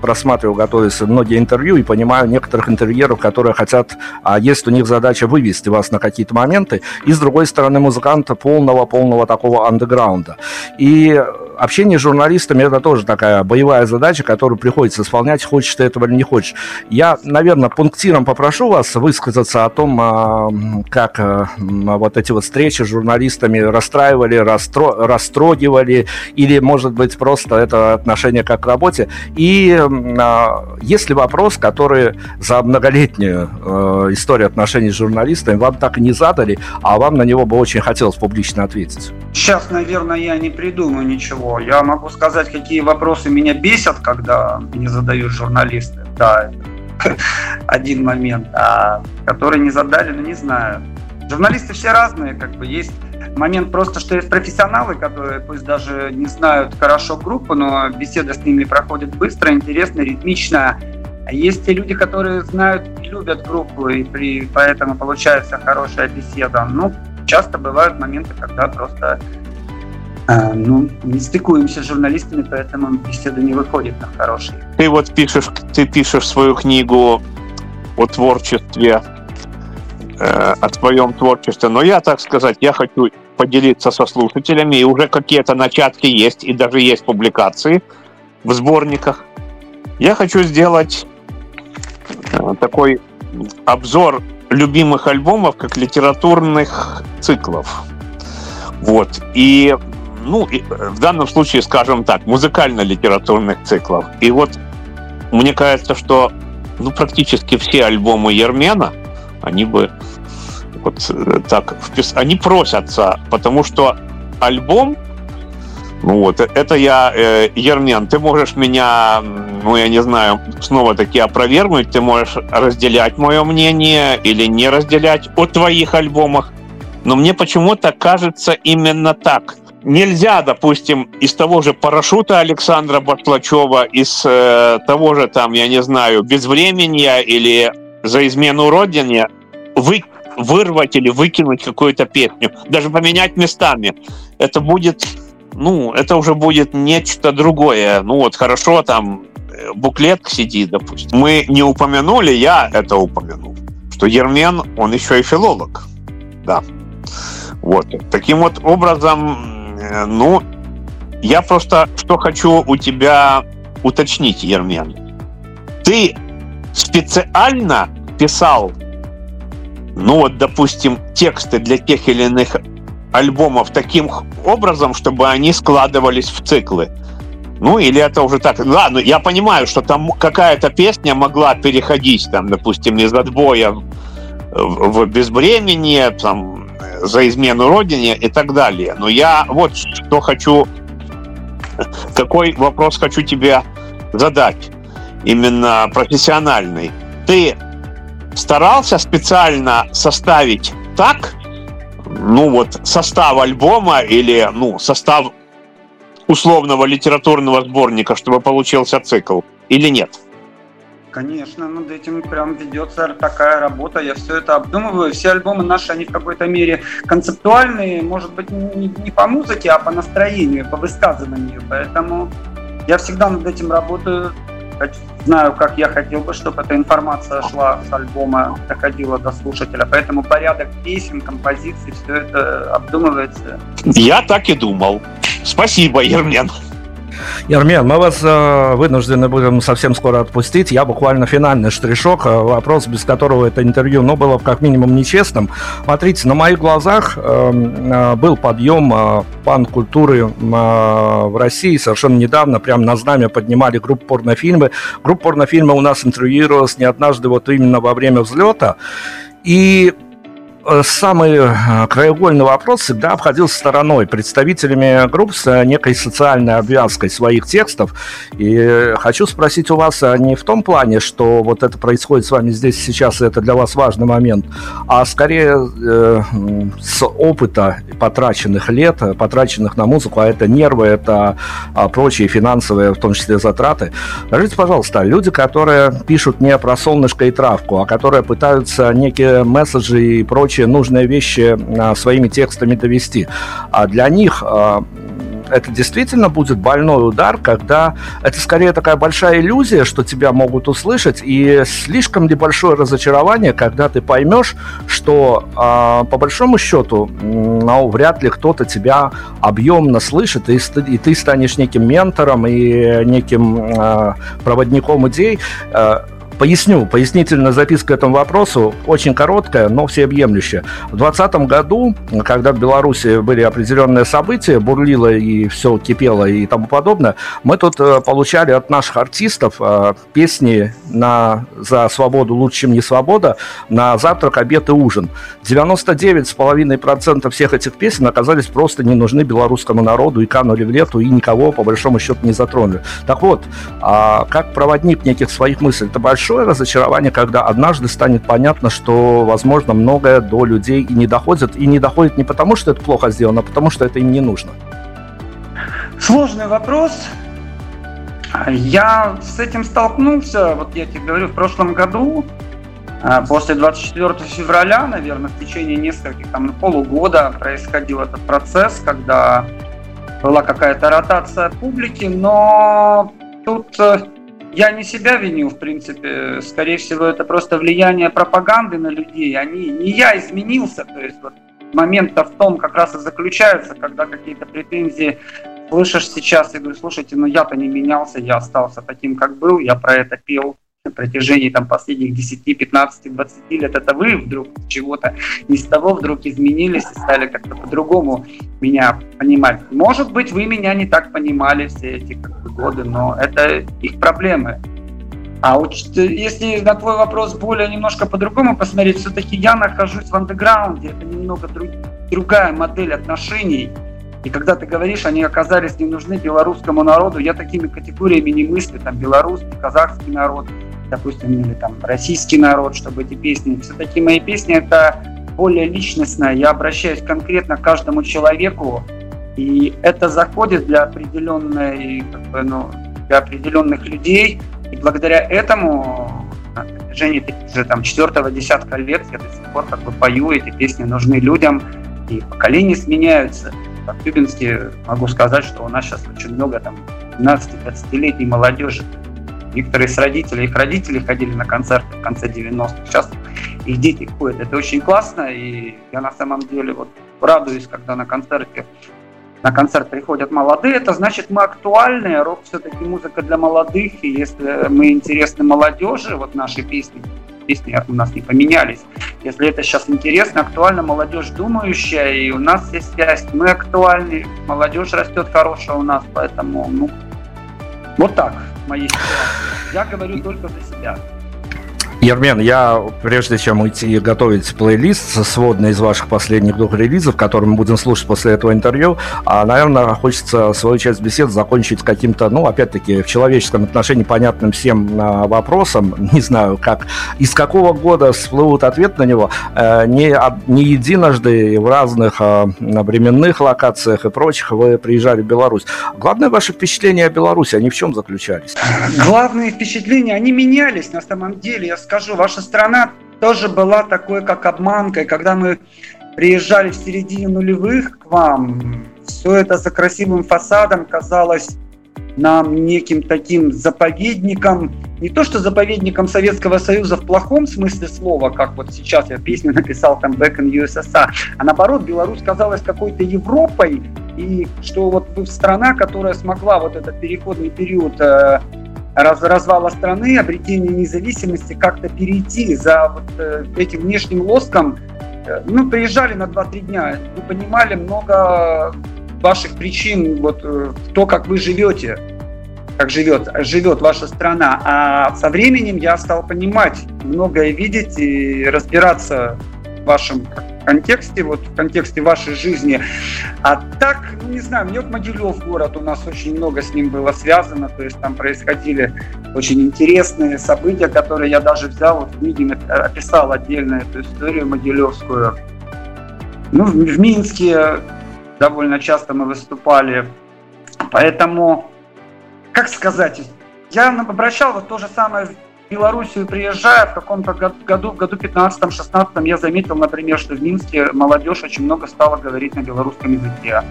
просматривал, готовясь многие интервью и понимаю некоторых интервьюеров, которые хотят, а есть у них задача вывести вас на какие-то моменты, и с другой стороны музыканта полного-полного такого андеграунда. И общение с журналистами это тоже такая боевая задача, которую приходится исполнять, хочешь ты этого или не хочешь. Я, наверное, пунктиром попрошу вас высказаться о том, а, как а, вот эти вот встречи с журналистами расстраивали, расстро... растрогивали, или, может быть, просто это отношение как к работе. И а, есть ли вопрос, который за многолетнюю историю отношений с журналистами вам так и не задали, а вам на него бы очень хотелось публично ответить? Сейчас, наверное, я не придумаю ничего я могу сказать, какие вопросы меня бесят, когда мне задают журналисты. Да, один момент. А который не задали, ну не знаю. Журналисты все разные, как бы есть момент просто, что есть профессионалы, которые пусть даже не знают хорошо группу, но беседа с ними проходит быстро, интересно, ритмично. А есть те люди, которые знают и любят группу, и при, поэтому получается хорошая беседа. Ну, часто бывают моменты, когда просто а, ну, не стыкуемся с журналистами, поэтому беседа не выходит на хорошие. Ты вот пишешь, ты пишешь свою книгу о творчестве, э, о твоем творчестве, но я, так сказать, я хочу поделиться со слушателями, и уже какие-то начатки есть, и даже есть публикации в сборниках. Я хочу сделать э, такой обзор любимых альбомов как литературных циклов. Вот. И ну, в данном случае, скажем так, музыкально-литературных циклов. И вот мне кажется, что ну, практически все альбомы Ермена, они бы вот э, так, они просятся, потому что альбом Ну вот, это я, э, Ермен, ты можешь меня, ну я не знаю, снова таки опровергнуть, ты можешь разделять мое мнение или не разделять о твоих альбомах, но мне почему-то кажется именно так. Нельзя, допустим, из того же парашюта Александра Бартлачева, из э, того же там, я не знаю, безвременья или за измену родине вы, вырвать или выкинуть какую-то песню, даже поменять местами. Это будет ну, это уже будет нечто другое. Ну вот хорошо, там э, буклет сидит, допустим. Мы не упомянули, я это упомянул, что Ермен, он еще и филолог. Да. Вот. Таким вот образом, э, ну, я просто что хочу у тебя уточнить, Ермен. Ты специально писал, ну вот, допустим, тексты для тех или иных альбомов таким образом, чтобы они складывались в циклы. Ну, или это уже так. Ладно, я понимаю, что там какая-то песня могла переходить, там, допустим, из отбоя в безбременье, там, за измену родине и так далее. Но я вот что хочу, какой вопрос хочу тебе задать, именно профессиональный. Ты старался специально составить так, ну вот состав альбома или ну состав условного литературного сборника, чтобы получился цикл, или нет? Конечно, над этим прям ведется такая работа. Я все это обдумываю. Все альбомы наши, они в какой-то мере концептуальные, может быть, не, не по музыке, а по настроению, по высказыванию. Поэтому я всегда над этим работаю знаю, как я хотел бы, чтобы эта информация шла с альбома, доходила до слушателя. Поэтому порядок песен, композиций, все это обдумывается. Я так и думал. Спасибо, Ермен. Ермен, мы вас э, вынуждены будем совсем скоро отпустить. Я буквально финальный штришок, э, вопрос, без которого это интервью, ну, было как минимум нечестным. Смотрите, на моих глазах э, э, был подъем э, пан-культуры э, в России совершенно недавно, прямо на знамя поднимали группу порнофильмы. Группа порнофильмы у нас интервьюировалась не однажды вот именно во время взлета. И самый э, краеугольный вопрос всегда обходился стороной представителями групп с некой социальной обвязкой своих текстов. И хочу спросить у вас а не в том плане, что вот это происходит с вами здесь сейчас, и это для вас важный момент, а скорее э, с опыта потраченных лет, потраченных на музыку, а это нервы, это а, прочие финансовые, в том числе затраты. Скажите, пожалуйста, люди, которые пишут не про солнышко и травку, а которые пытаются некие месседжи и прочие прочие нужные вещи а, своими текстами довести. А для них а, это действительно будет больной удар, когда это скорее такая большая иллюзия, что тебя могут услышать, и слишком небольшое разочарование, когда ты поймешь, что э, по большому счету, ну, вряд ли кто-то тебя объемно слышит, и, и ты станешь неким ментором и неким проводником идей. Поясню, пояснительная записка к этому вопросу очень короткая, но всеобъемлющая. В 2020 году, когда в Беларуси были определенные события, бурлило и все кипело и тому подобное, мы тут э, получали от наших артистов э, песни на, за свободу лучше, чем не свобода, на завтрак, обед и ужин. 99,5% всех этих песен оказались просто не нужны белорусскому народу и канули в лету, и никого, по большому счету, не затронули. Так вот, а как проводник неких своих мыслей, это большой большое разочарование, когда однажды станет понятно, что, возможно, многое до людей и не доходит. И не доходит не потому, что это плохо сделано, а потому, что это им не нужно. Сложный вопрос. Я с этим столкнулся, вот я тебе говорю, в прошлом году, а, после 24 февраля, наверное, в течение нескольких, там, ну, полугода происходил этот процесс, когда была какая-то ротация публики, но тут э, я не себя виню, в принципе. Скорее всего, это просто влияние пропаганды на людей. Они, не я изменился, то есть вот момент-то в том как раз и заключается, когда какие-то претензии слышишь сейчас и говорю, слушайте, ну я-то не менялся, я остался таким, как был, я про это пел, на протяжении там, последних 10, 15, 20 лет, это вы вдруг чего-то не с того вдруг изменились и стали как-то по-другому меня понимать. Может быть, вы меня не так понимали все эти как бы, годы, но это их проблемы. А вот если на твой вопрос более немножко по-другому посмотреть, все-таки я нахожусь в андеграунде, это немного друг, другая модель отношений. И когда ты говоришь, они оказались не нужны белорусскому народу, я такими категориями не мыслю, там белорусский, казахский народ, допустим, или там российский народ, чтобы эти песни. Все-таки мои песни это более личностное, я обращаюсь конкретно к каждому человеку, и это заходит для определенной, как бы, ну, для определенных людей, и благодаря этому на протяжении уже там четвертого десятка лет я до сих пор как бы пою, эти песни нужны людям, и поколения сменяются. По Тюбинске могу сказать, что у нас сейчас очень много там 12-20-летней молодежи. Некоторые с родителей, их родители ходили на концерты в конце 90-х, сейчас их дети ходят. Это очень классно, и я на самом деле вот радуюсь, когда на концерте на концерт приходят молодые, это значит мы актуальны, рок все-таки музыка для молодых, и если мы интересны молодежи, вот наши песни, песни у нас не поменялись, если это сейчас интересно, актуально, молодежь думающая, и у нас есть связь, мы актуальны, молодежь растет хорошая у нас, поэтому, ну, вот так моей ситуации. Я говорю только за себя. Ермен, я, прежде чем уйти готовить плейлист сводный из ваших последних двух релизов, который мы будем слушать после этого интервью, а, наверное, хочется свою часть бесед закончить каким-то, ну, опять-таки, в человеческом отношении понятным всем а, вопросом. Не знаю, как, из какого года всплывут ответ на него. А, не, не единожды в разных а, временных локациях и прочих вы приезжали в Беларусь. Главное ваше впечатление о Беларуси, они в чем заключались? Главные впечатления, они менялись на самом деле. Я скажу, ваша страна тоже была такой, как обманкой. Когда мы приезжали в середине нулевых к вам, все это за красивым фасадом казалось нам неким таким заповедником, не то что заповедником Советского Союза в плохом смысле слова, как вот сейчас я песню написал там Back in USSR, а наоборот Беларусь казалась какой-то Европой, и что вот страна, которая смогла вот этот переходный период э, раз, развала страны, обретения независимости, как-то перейти за вот э, этим внешним лоском. Э, ну, приезжали на 2-3 дня, вы понимали много ваших причин, вот э, то, как вы живете, как живет, живет ваша страна. А со временем я стал понимать, многое видеть и разбираться в вашем контексте, вот в контексте вашей жизни. А так, ну не знаю, Мнек Могилев город, у нас очень много с ним было связано, то есть там происходили очень интересные события, которые я даже взял, вот в книге описал отдельно эту историю Могилевскую. Ну, в, в Минске довольно часто мы выступали, поэтому, как сказать, я обращал вот то же самое Белоруссию приезжая, в каком-то году, в году 15-16 я заметил, например, что в Минске молодежь очень много стала говорить на белорусском языке.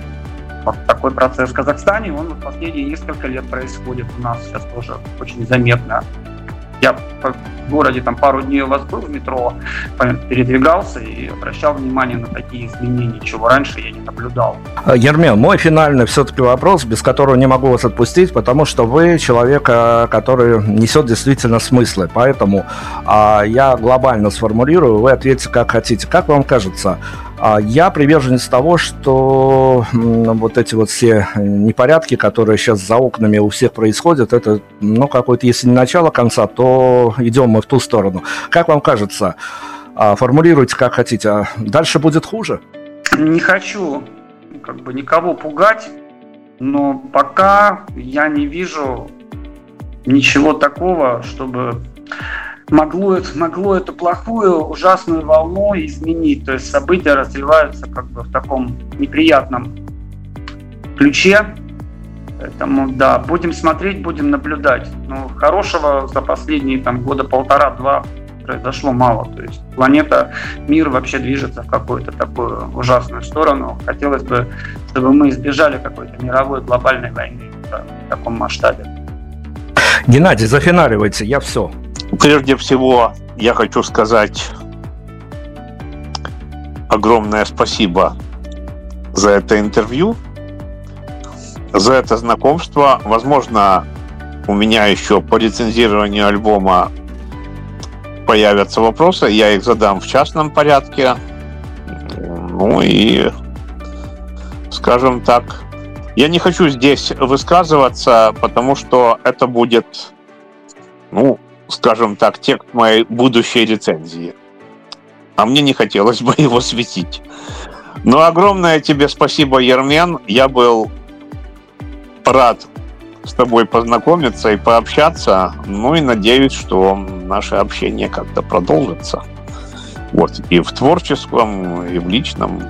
Вот такой процесс в Казахстане, он в последние несколько лет происходит у нас сейчас тоже очень заметно. Я в городе там пару дней у вас был в метро, передвигался и обращал внимание на такие изменения, чего раньше я не наблюдал. А, Ермен, мой финальный все-таки вопрос, без которого не могу вас отпустить, потому что вы человек, а, который несет действительно смыслы. Поэтому а, я глобально сформулирую, вы ответите как хотите. Как вам кажется, я приверженец того, что вот эти вот все непорядки, которые сейчас за окнами у всех происходят, это, ну, какое-то, если не начало конца, то идем мы в ту сторону. Как вам кажется? А, формулируйте как хотите. А дальше будет хуже? Не хочу как бы никого пугать, но пока я не вижу ничего такого, чтобы могло, могло эту плохую, ужасную волну изменить. То есть события развиваются как бы в таком неприятном ключе. Поэтому, да, будем смотреть, будем наблюдать. Но хорошего за последние там, года полтора-два произошло мало. То есть планета, мир вообще движется в какую-то такую ужасную сторону. Хотелось бы, чтобы мы избежали какой-то мировой глобальной войны в таком масштабе. Геннадий, зафиналивайте, я все. Прежде всего, я хочу сказать огромное спасибо за это интервью, за это знакомство. Возможно, у меня еще по рецензированию альбома появятся вопросы, я их задам в частном порядке. Ну и, скажем так, я не хочу здесь высказываться, потому что это будет, ну, скажем так, текст моей будущей рецензии. А мне не хотелось бы его светить. Ну, огромное тебе спасибо, Ермен. Я был рад с тобой познакомиться и пообщаться. Ну и надеюсь, что наше общение как-то продолжится. Вот, и в творческом, и в личном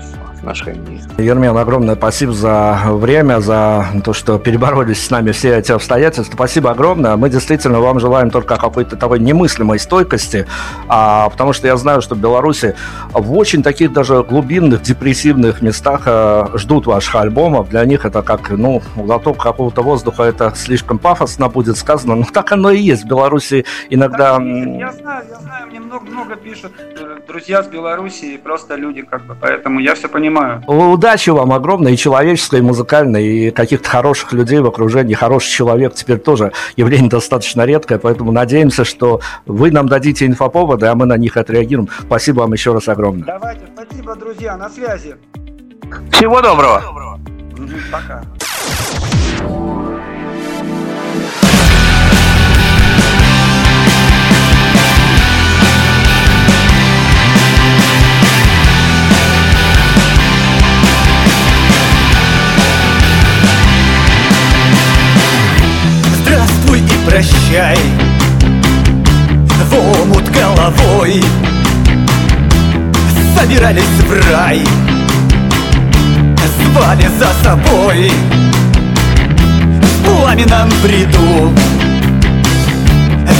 отношении. Ермен, огромное спасибо за время, за то, что переборолись с нами все эти обстоятельства. Спасибо огромное. Мы действительно вам желаем только какой-то такой немыслимой стойкости, а, потому что я знаю, что в Беларуси в очень таких даже глубинных, депрессивных местах а, ждут ваших альбомов. Для них это как, ну, глоток какого-то воздуха, это слишком пафосно будет сказано, но так оно и есть. В Беларуси иногда... Я знаю, я знаю, мне много-много пишут э, друзья с Беларуси, просто люди как бы, поэтому я все понимаю понимаю. Удачи вам огромной, и человеческой, и музыкальной, и каких-то хороших людей в окружении. Хороший человек теперь тоже явление достаточно редкое, поэтому надеемся, что вы нам дадите инфоповоды, а мы на них отреагируем. Спасибо вам еще раз огромное. Давайте, спасибо, друзья, на связи. Всего доброго. Пока. Прощай. В омут головой Собирались в рай. Звали за собой. В пламенном бреду.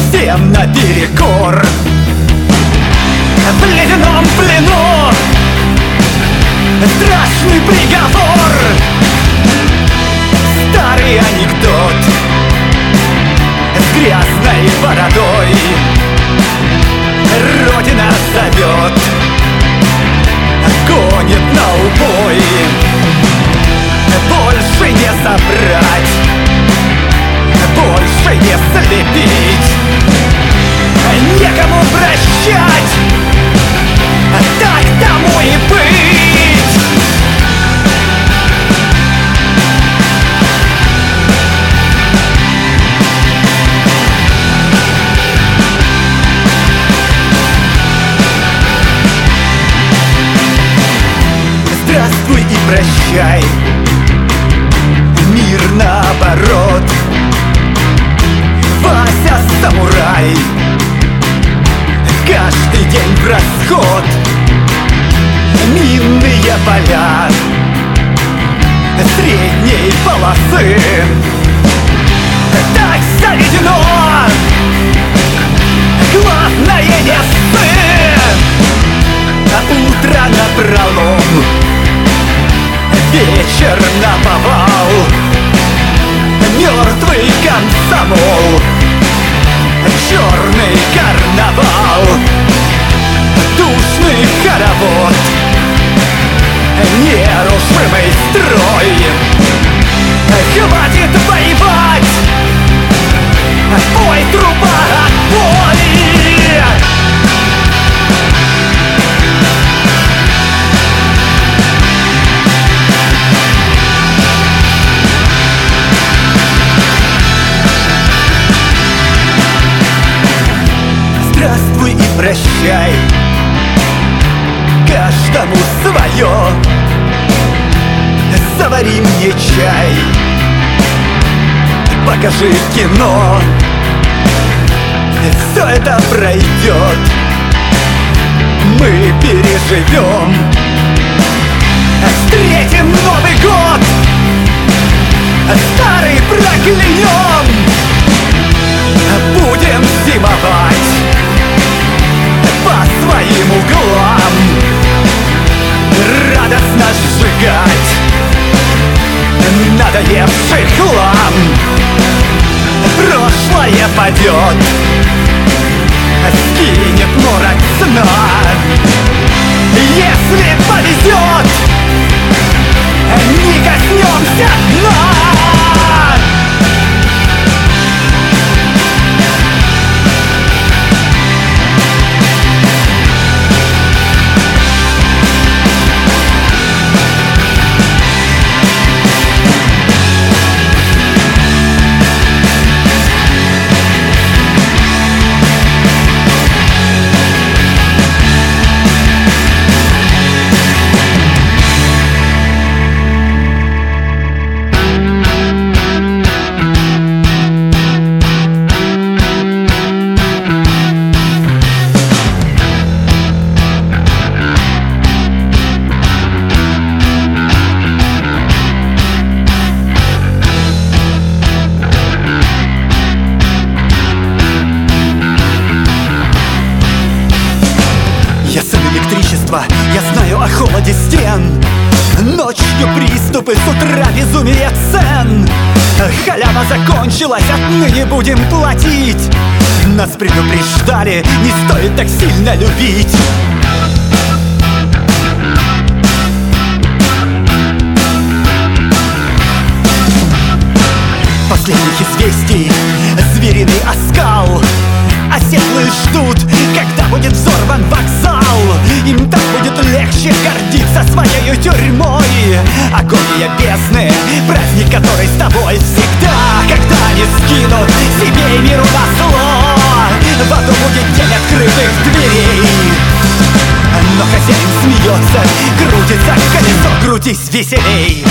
Всем наперекор В ледяном плену. Страшный приговор. Старый анекдот грязной бородой. Родина зовет Гонит на убой. Больше не забрать Больше не слепить. Некому прощать Так тому и быть прощай. Мир наоборот. Вася самурай. Каждый день в расход. Минные поля. Средней полосы. Так заведено. Главное не сын А утро напролом Вечер на повал Мертвый комсомол. Черный карнавал. Душный хоровод. Нерушимый строй. Хватит воевать. Ой, труба, отбой! Здравствуй и прощай. Каждому свое Завари мне чай. Покажи кино. Все это пройдет Мы переживем Встретим Новый год. Старый проклянем Будем зимовать по своим углам. Радостно сжигать надоевший хлам. Прошлое падет, скинет морок сна. Если повезет, не коснемся дна закончилась, отныне будем платить. Нас предупреждали, не стоит так сильно любить. Последних известий звериный оскал. Оседлые ждут, когда будет взорван вокзал. Им так будет легче гордиться своей тюрьмой. Агония бездны, праздник, который с тобой всегда Когда они скинут себе и миру на зло. В аду будет день открытых дверей. Но хозяин смеется, крутится колесо, крутись веселей.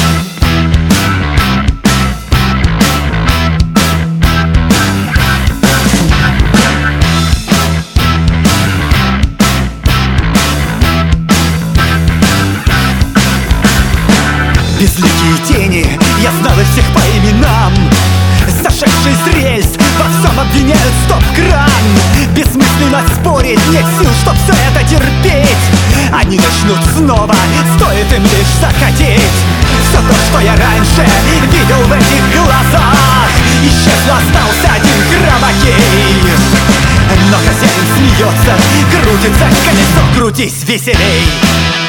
Тени, сил, чтоб все это терпеть. Они начнут снова, стоит им лишь захотеть. Все то, что я раньше видел в этих глазах. Исчезло, остался один хромакей Но хозяин смеется, крутится колесо, крутись веселей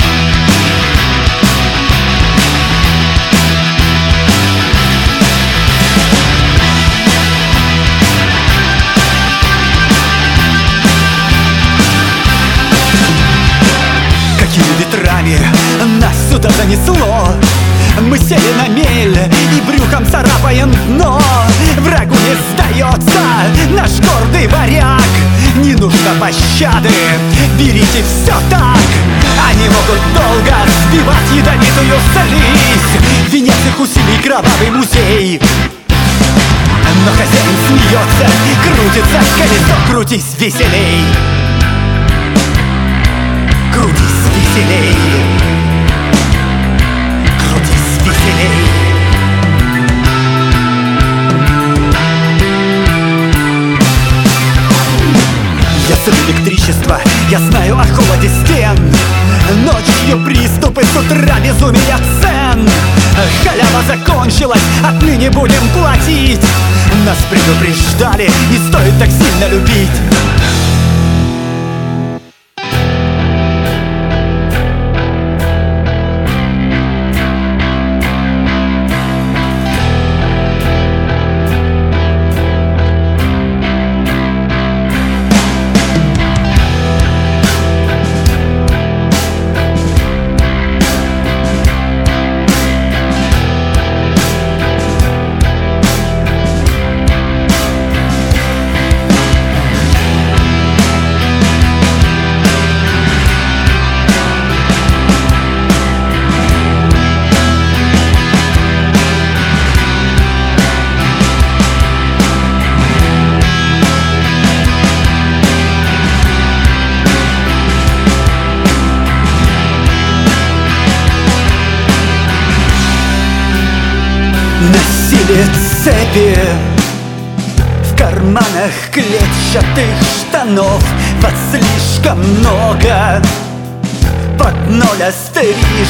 занесло Мы сели на мель и брюхом царапаем дно. Врагу не сдается наш гордый варяг. Не нужно пощады, берите все так. Они могут долго сбивать ядовитую слизь. Венец их усилий кровавый музей. Но хозяин смеется, крутится колесо, крутись веселей. Крутись веселей Веселей Я сын электричества, я знаю о холоде стен. Ночью приступы, с утра безумия цен. Халява закончилась, отныне будем платить. Нас предупреждали, не стоит так сильно любить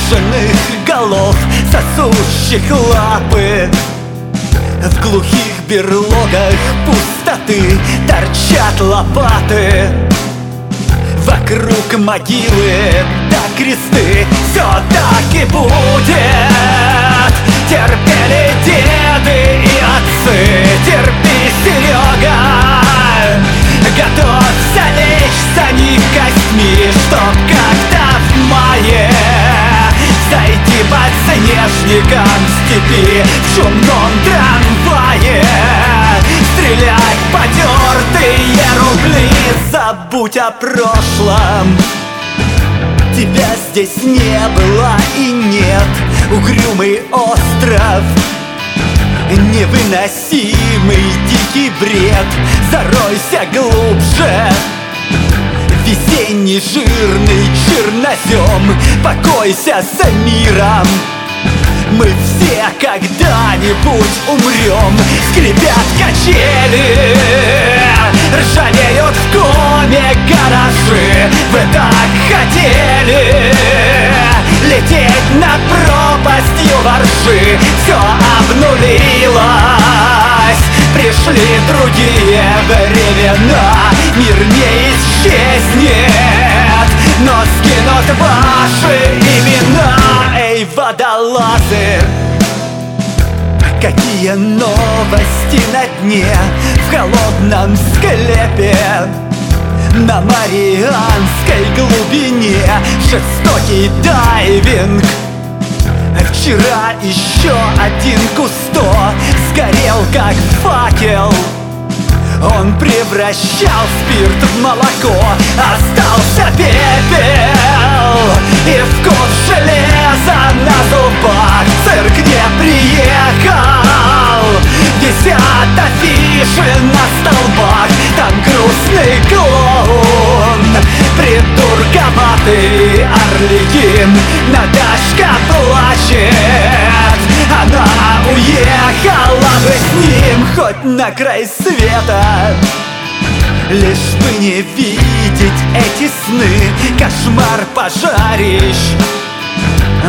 остриженных голов Сосущих лапы. В глухих берлогах пустоты Торчат лопаты. Вокруг могилы да кресты Все так и будет. Терпели деды и отцы Терпи, Серега Готовься лечь за них костьми Чтоб как-то в мае В степи В шумном трамвае. Стрелять потертые рубли. Забудь о прошлом. Тебя здесь не было и нет. Угрюмый остров. Невыносимый дикий бред. Заройся глубже Весенний жирный чернозем. Покойся за миром. Мы все когда-нибудь умрем Скрипят качели Ржавеют в коме гаражи. Вы так хотели Пришли другие времена. Мир не исчезнет Но скинут ваши имена. Эй, водолазы Какие новости на дне В холодном склепе? На Марианской глубине Жестокий дайвинг Вчера еще один кусто Сгорел как факел. Он превращал спирт в молоко Остался пепел. И вкус железа на зубах Цирк не приехал. Висят афиши на столбах Там грустный клоун Придурковатый орликин. Наташка плачет. Она уехала бы с ним Хоть на край света. Лишь бы не видеть эти сны. Кошмар пожарищ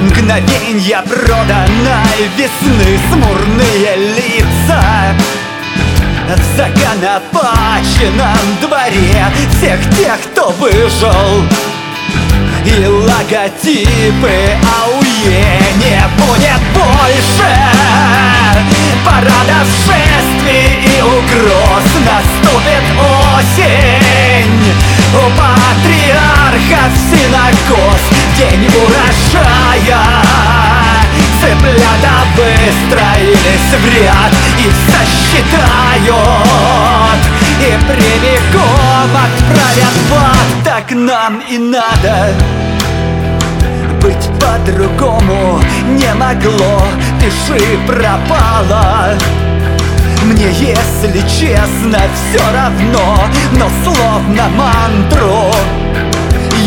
Мгновенья проданной весны. Смурные лица В законопаченном дворе Всех тех, кто выжил. И логотипы АУЕ Не будет больше. Парадов шествий и угроз Наступит осень. У патриархов синокос День урожая Цыплята выстроились в ряд И сосчитают. И прямиком отправят в ад. Так нам и надо быть по-другому не могло. Пиши пропало. Мне, если честно, все равно Но словно мантру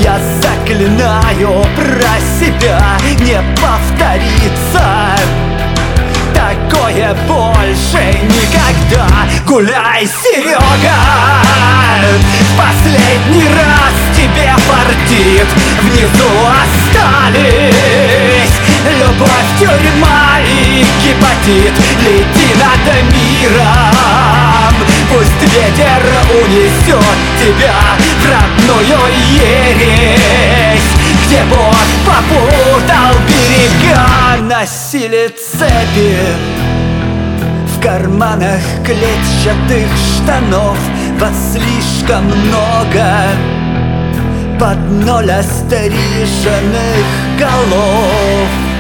Я заклинаю про себя. Не Гуляй, Серега Последний раз тебе фартит Внизу остались. Любовь, тюрьма и гепатит. Лети над миром. Пусть ветер унесет тебя в родную ересь. Где Бог попутал берега Носили цепи карманах клетчатых штанов Вас слишком много. Под ноль остриженных голов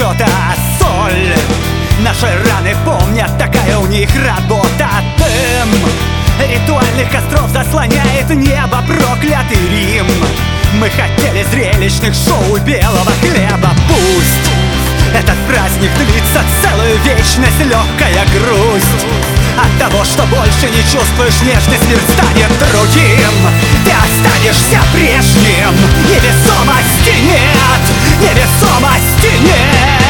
счета Соль. Наши раны помнят, такая у них работа. Дым Ритуальных костров заслоняет небо проклятый Рим. Мы хотели зрелищных шоу белого хлеба. Пусть этот праздник длится целую вечность Легкая грусть. От того, что больше не чувствуешь нежность Мир станет другим. Ты останешься прежним Невесомости нет Невесомости нет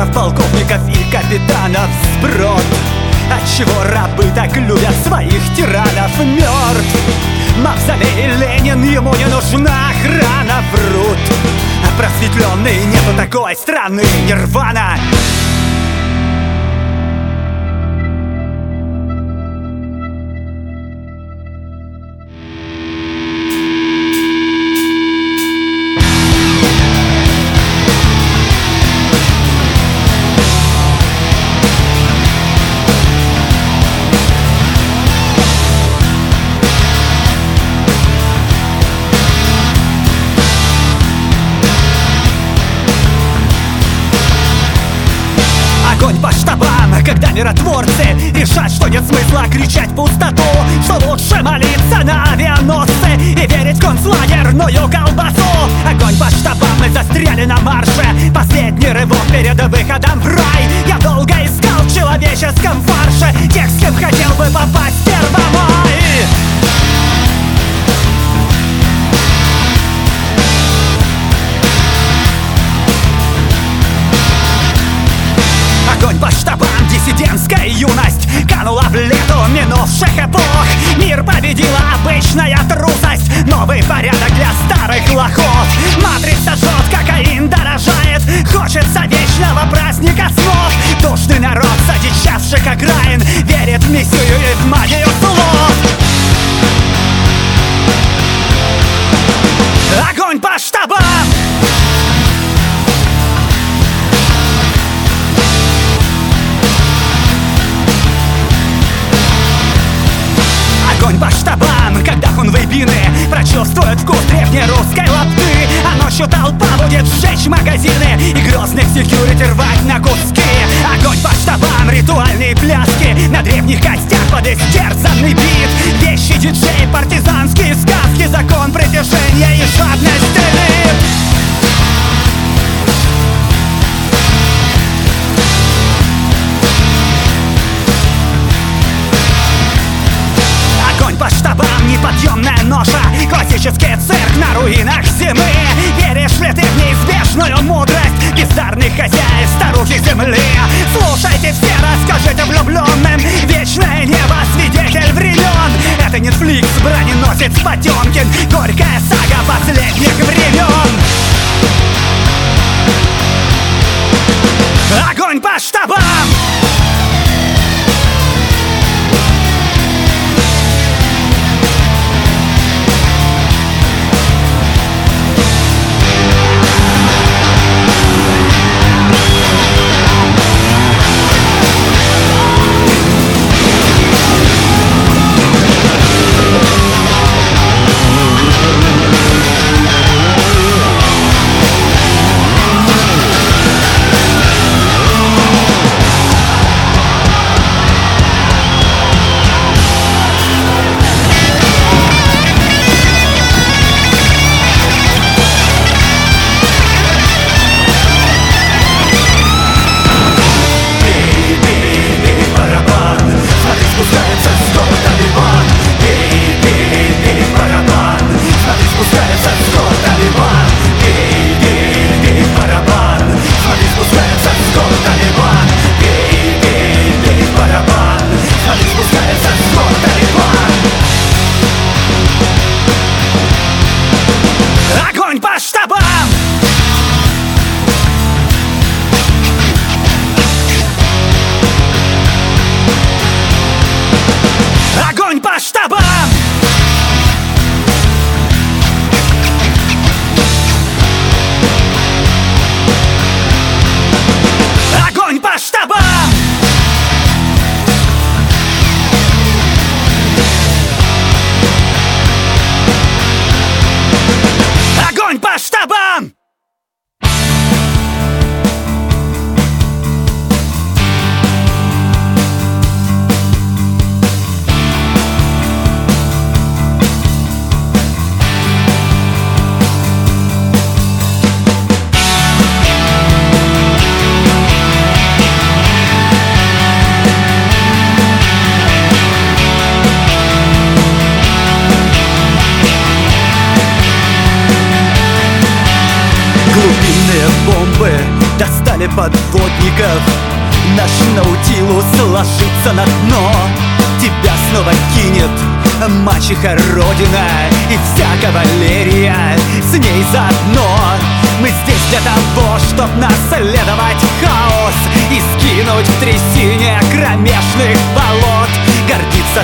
майоров, полковников и капитанов сброд. Отчего рабы так любят своих тиранов? Мертв Мавзолей Ленин, ему не нужна охрана. Врут. Просветленный, нету такой страны. Нирвана Огонь по штабам, когда миротворцы Решат, что нет смысла кричать пустоту Что лучше молиться на авианосцы И верить в концлагерную колбасу. Огонь по штабам, мы застряли на марше. Последний рывок перед выходом в рай. Я долго искал в человеческом фарше Тех, с кем хотел бы попасть в Первомай Огонь по штабам, диссидентская юность Канула в лету. Минувших эпох. Мир победила обычная трусость. Новый порядок для старых лохов. Матрица жжет, кокаин дорожает. Хочется вечного праздника снов. Душный народ с одичавших окраин Верит в миссию и в магию слов. Огонь по штабам! Огонь по штабам, когда хунвейбины Прочувствуют вкус древней русской лапты. А ночью толпа будет сжечь магазины И грозных секьюрити рвать на куски. Огонь по штабам, ритуальные пляски На древних костях под истерзанный бит. Вещи диджей, партизанские сказки Закон притяжения и жадности Огонь штабам, неподъемная ноша Классический цирк на руинах зимы. Веришь вплеты в неизбежную мудрость Бездарных хозяев старухи земли? Слушайте все, расскажите влюбленным Вечное небо, свидетель времен. Это Netflix, броненосец Потемкин Горькая сага последних времен. Огонь по штабам!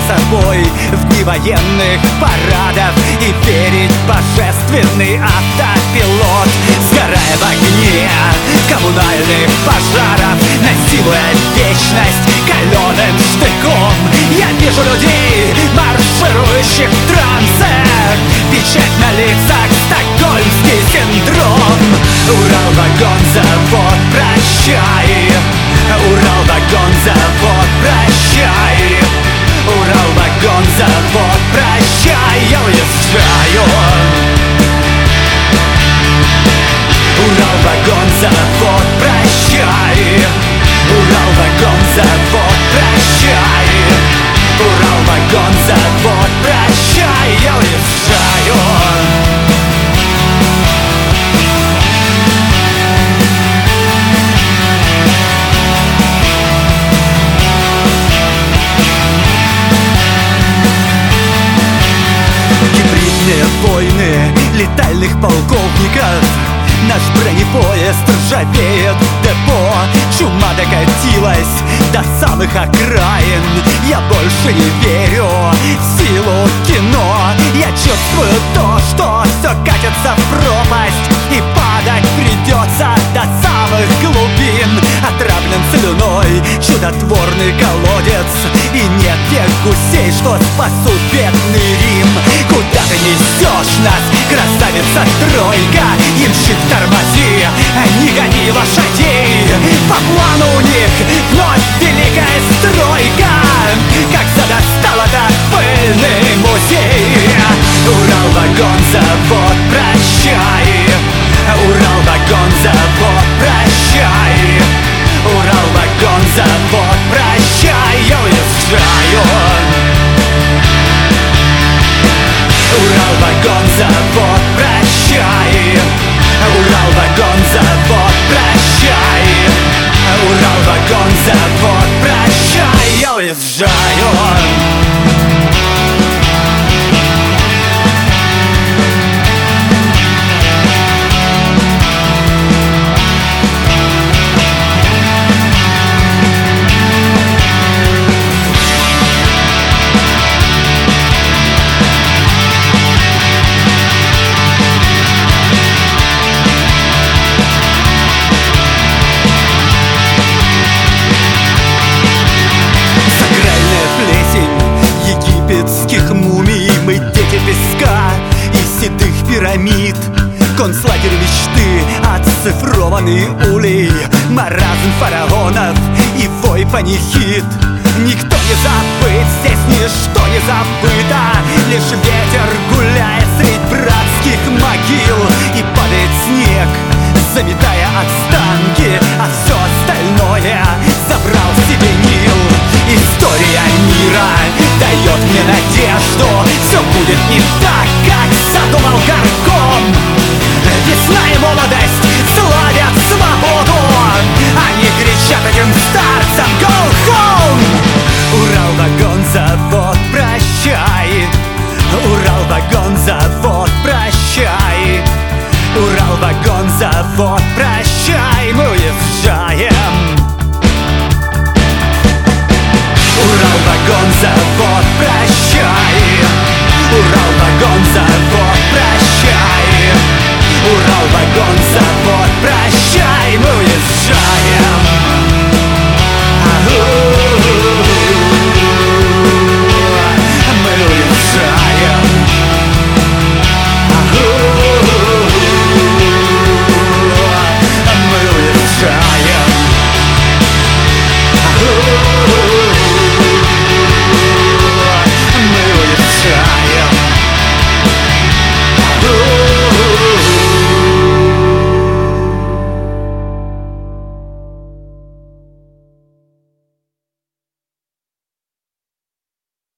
Собой в дни военных парадов И верить божественный автопилот Сгорая в огне коммунальных пожаров Насилуя вечность каленым штыком. Я вижу людей, марширующих в трансе Печать на лицах, стокгольмский синдром. Урал, вагон, завод, прощай. Урал, вагон, завод, прощай прощай Я уезжаю Урал, прощай. Урал, вагон, завод, прощай летальных полковников. Наш бронепоезд ржавеет депо. Чума докатилась до самых окраин. Я больше не верю в силу кино. Я чувствую то, что все катится в пропасть. И падать придется до самых глубин Отравлен слюной. Чудотворный колодец. И нет тех гусей, что спасут бедный Рим. Куда ты несешь нас, красавица тройка? Имщик тормози, не гони лошадей. По плану у них вновь великая стройка. Как задостал это пыльный музей. Урал, вагон, завод, прощай. Урал, вагон, завод, прощай собой Прощай, я уезжаю Урал вагон завод, прощай. Урал вагон завод, прощай. Урал вагон завод, прощай Я уезжаю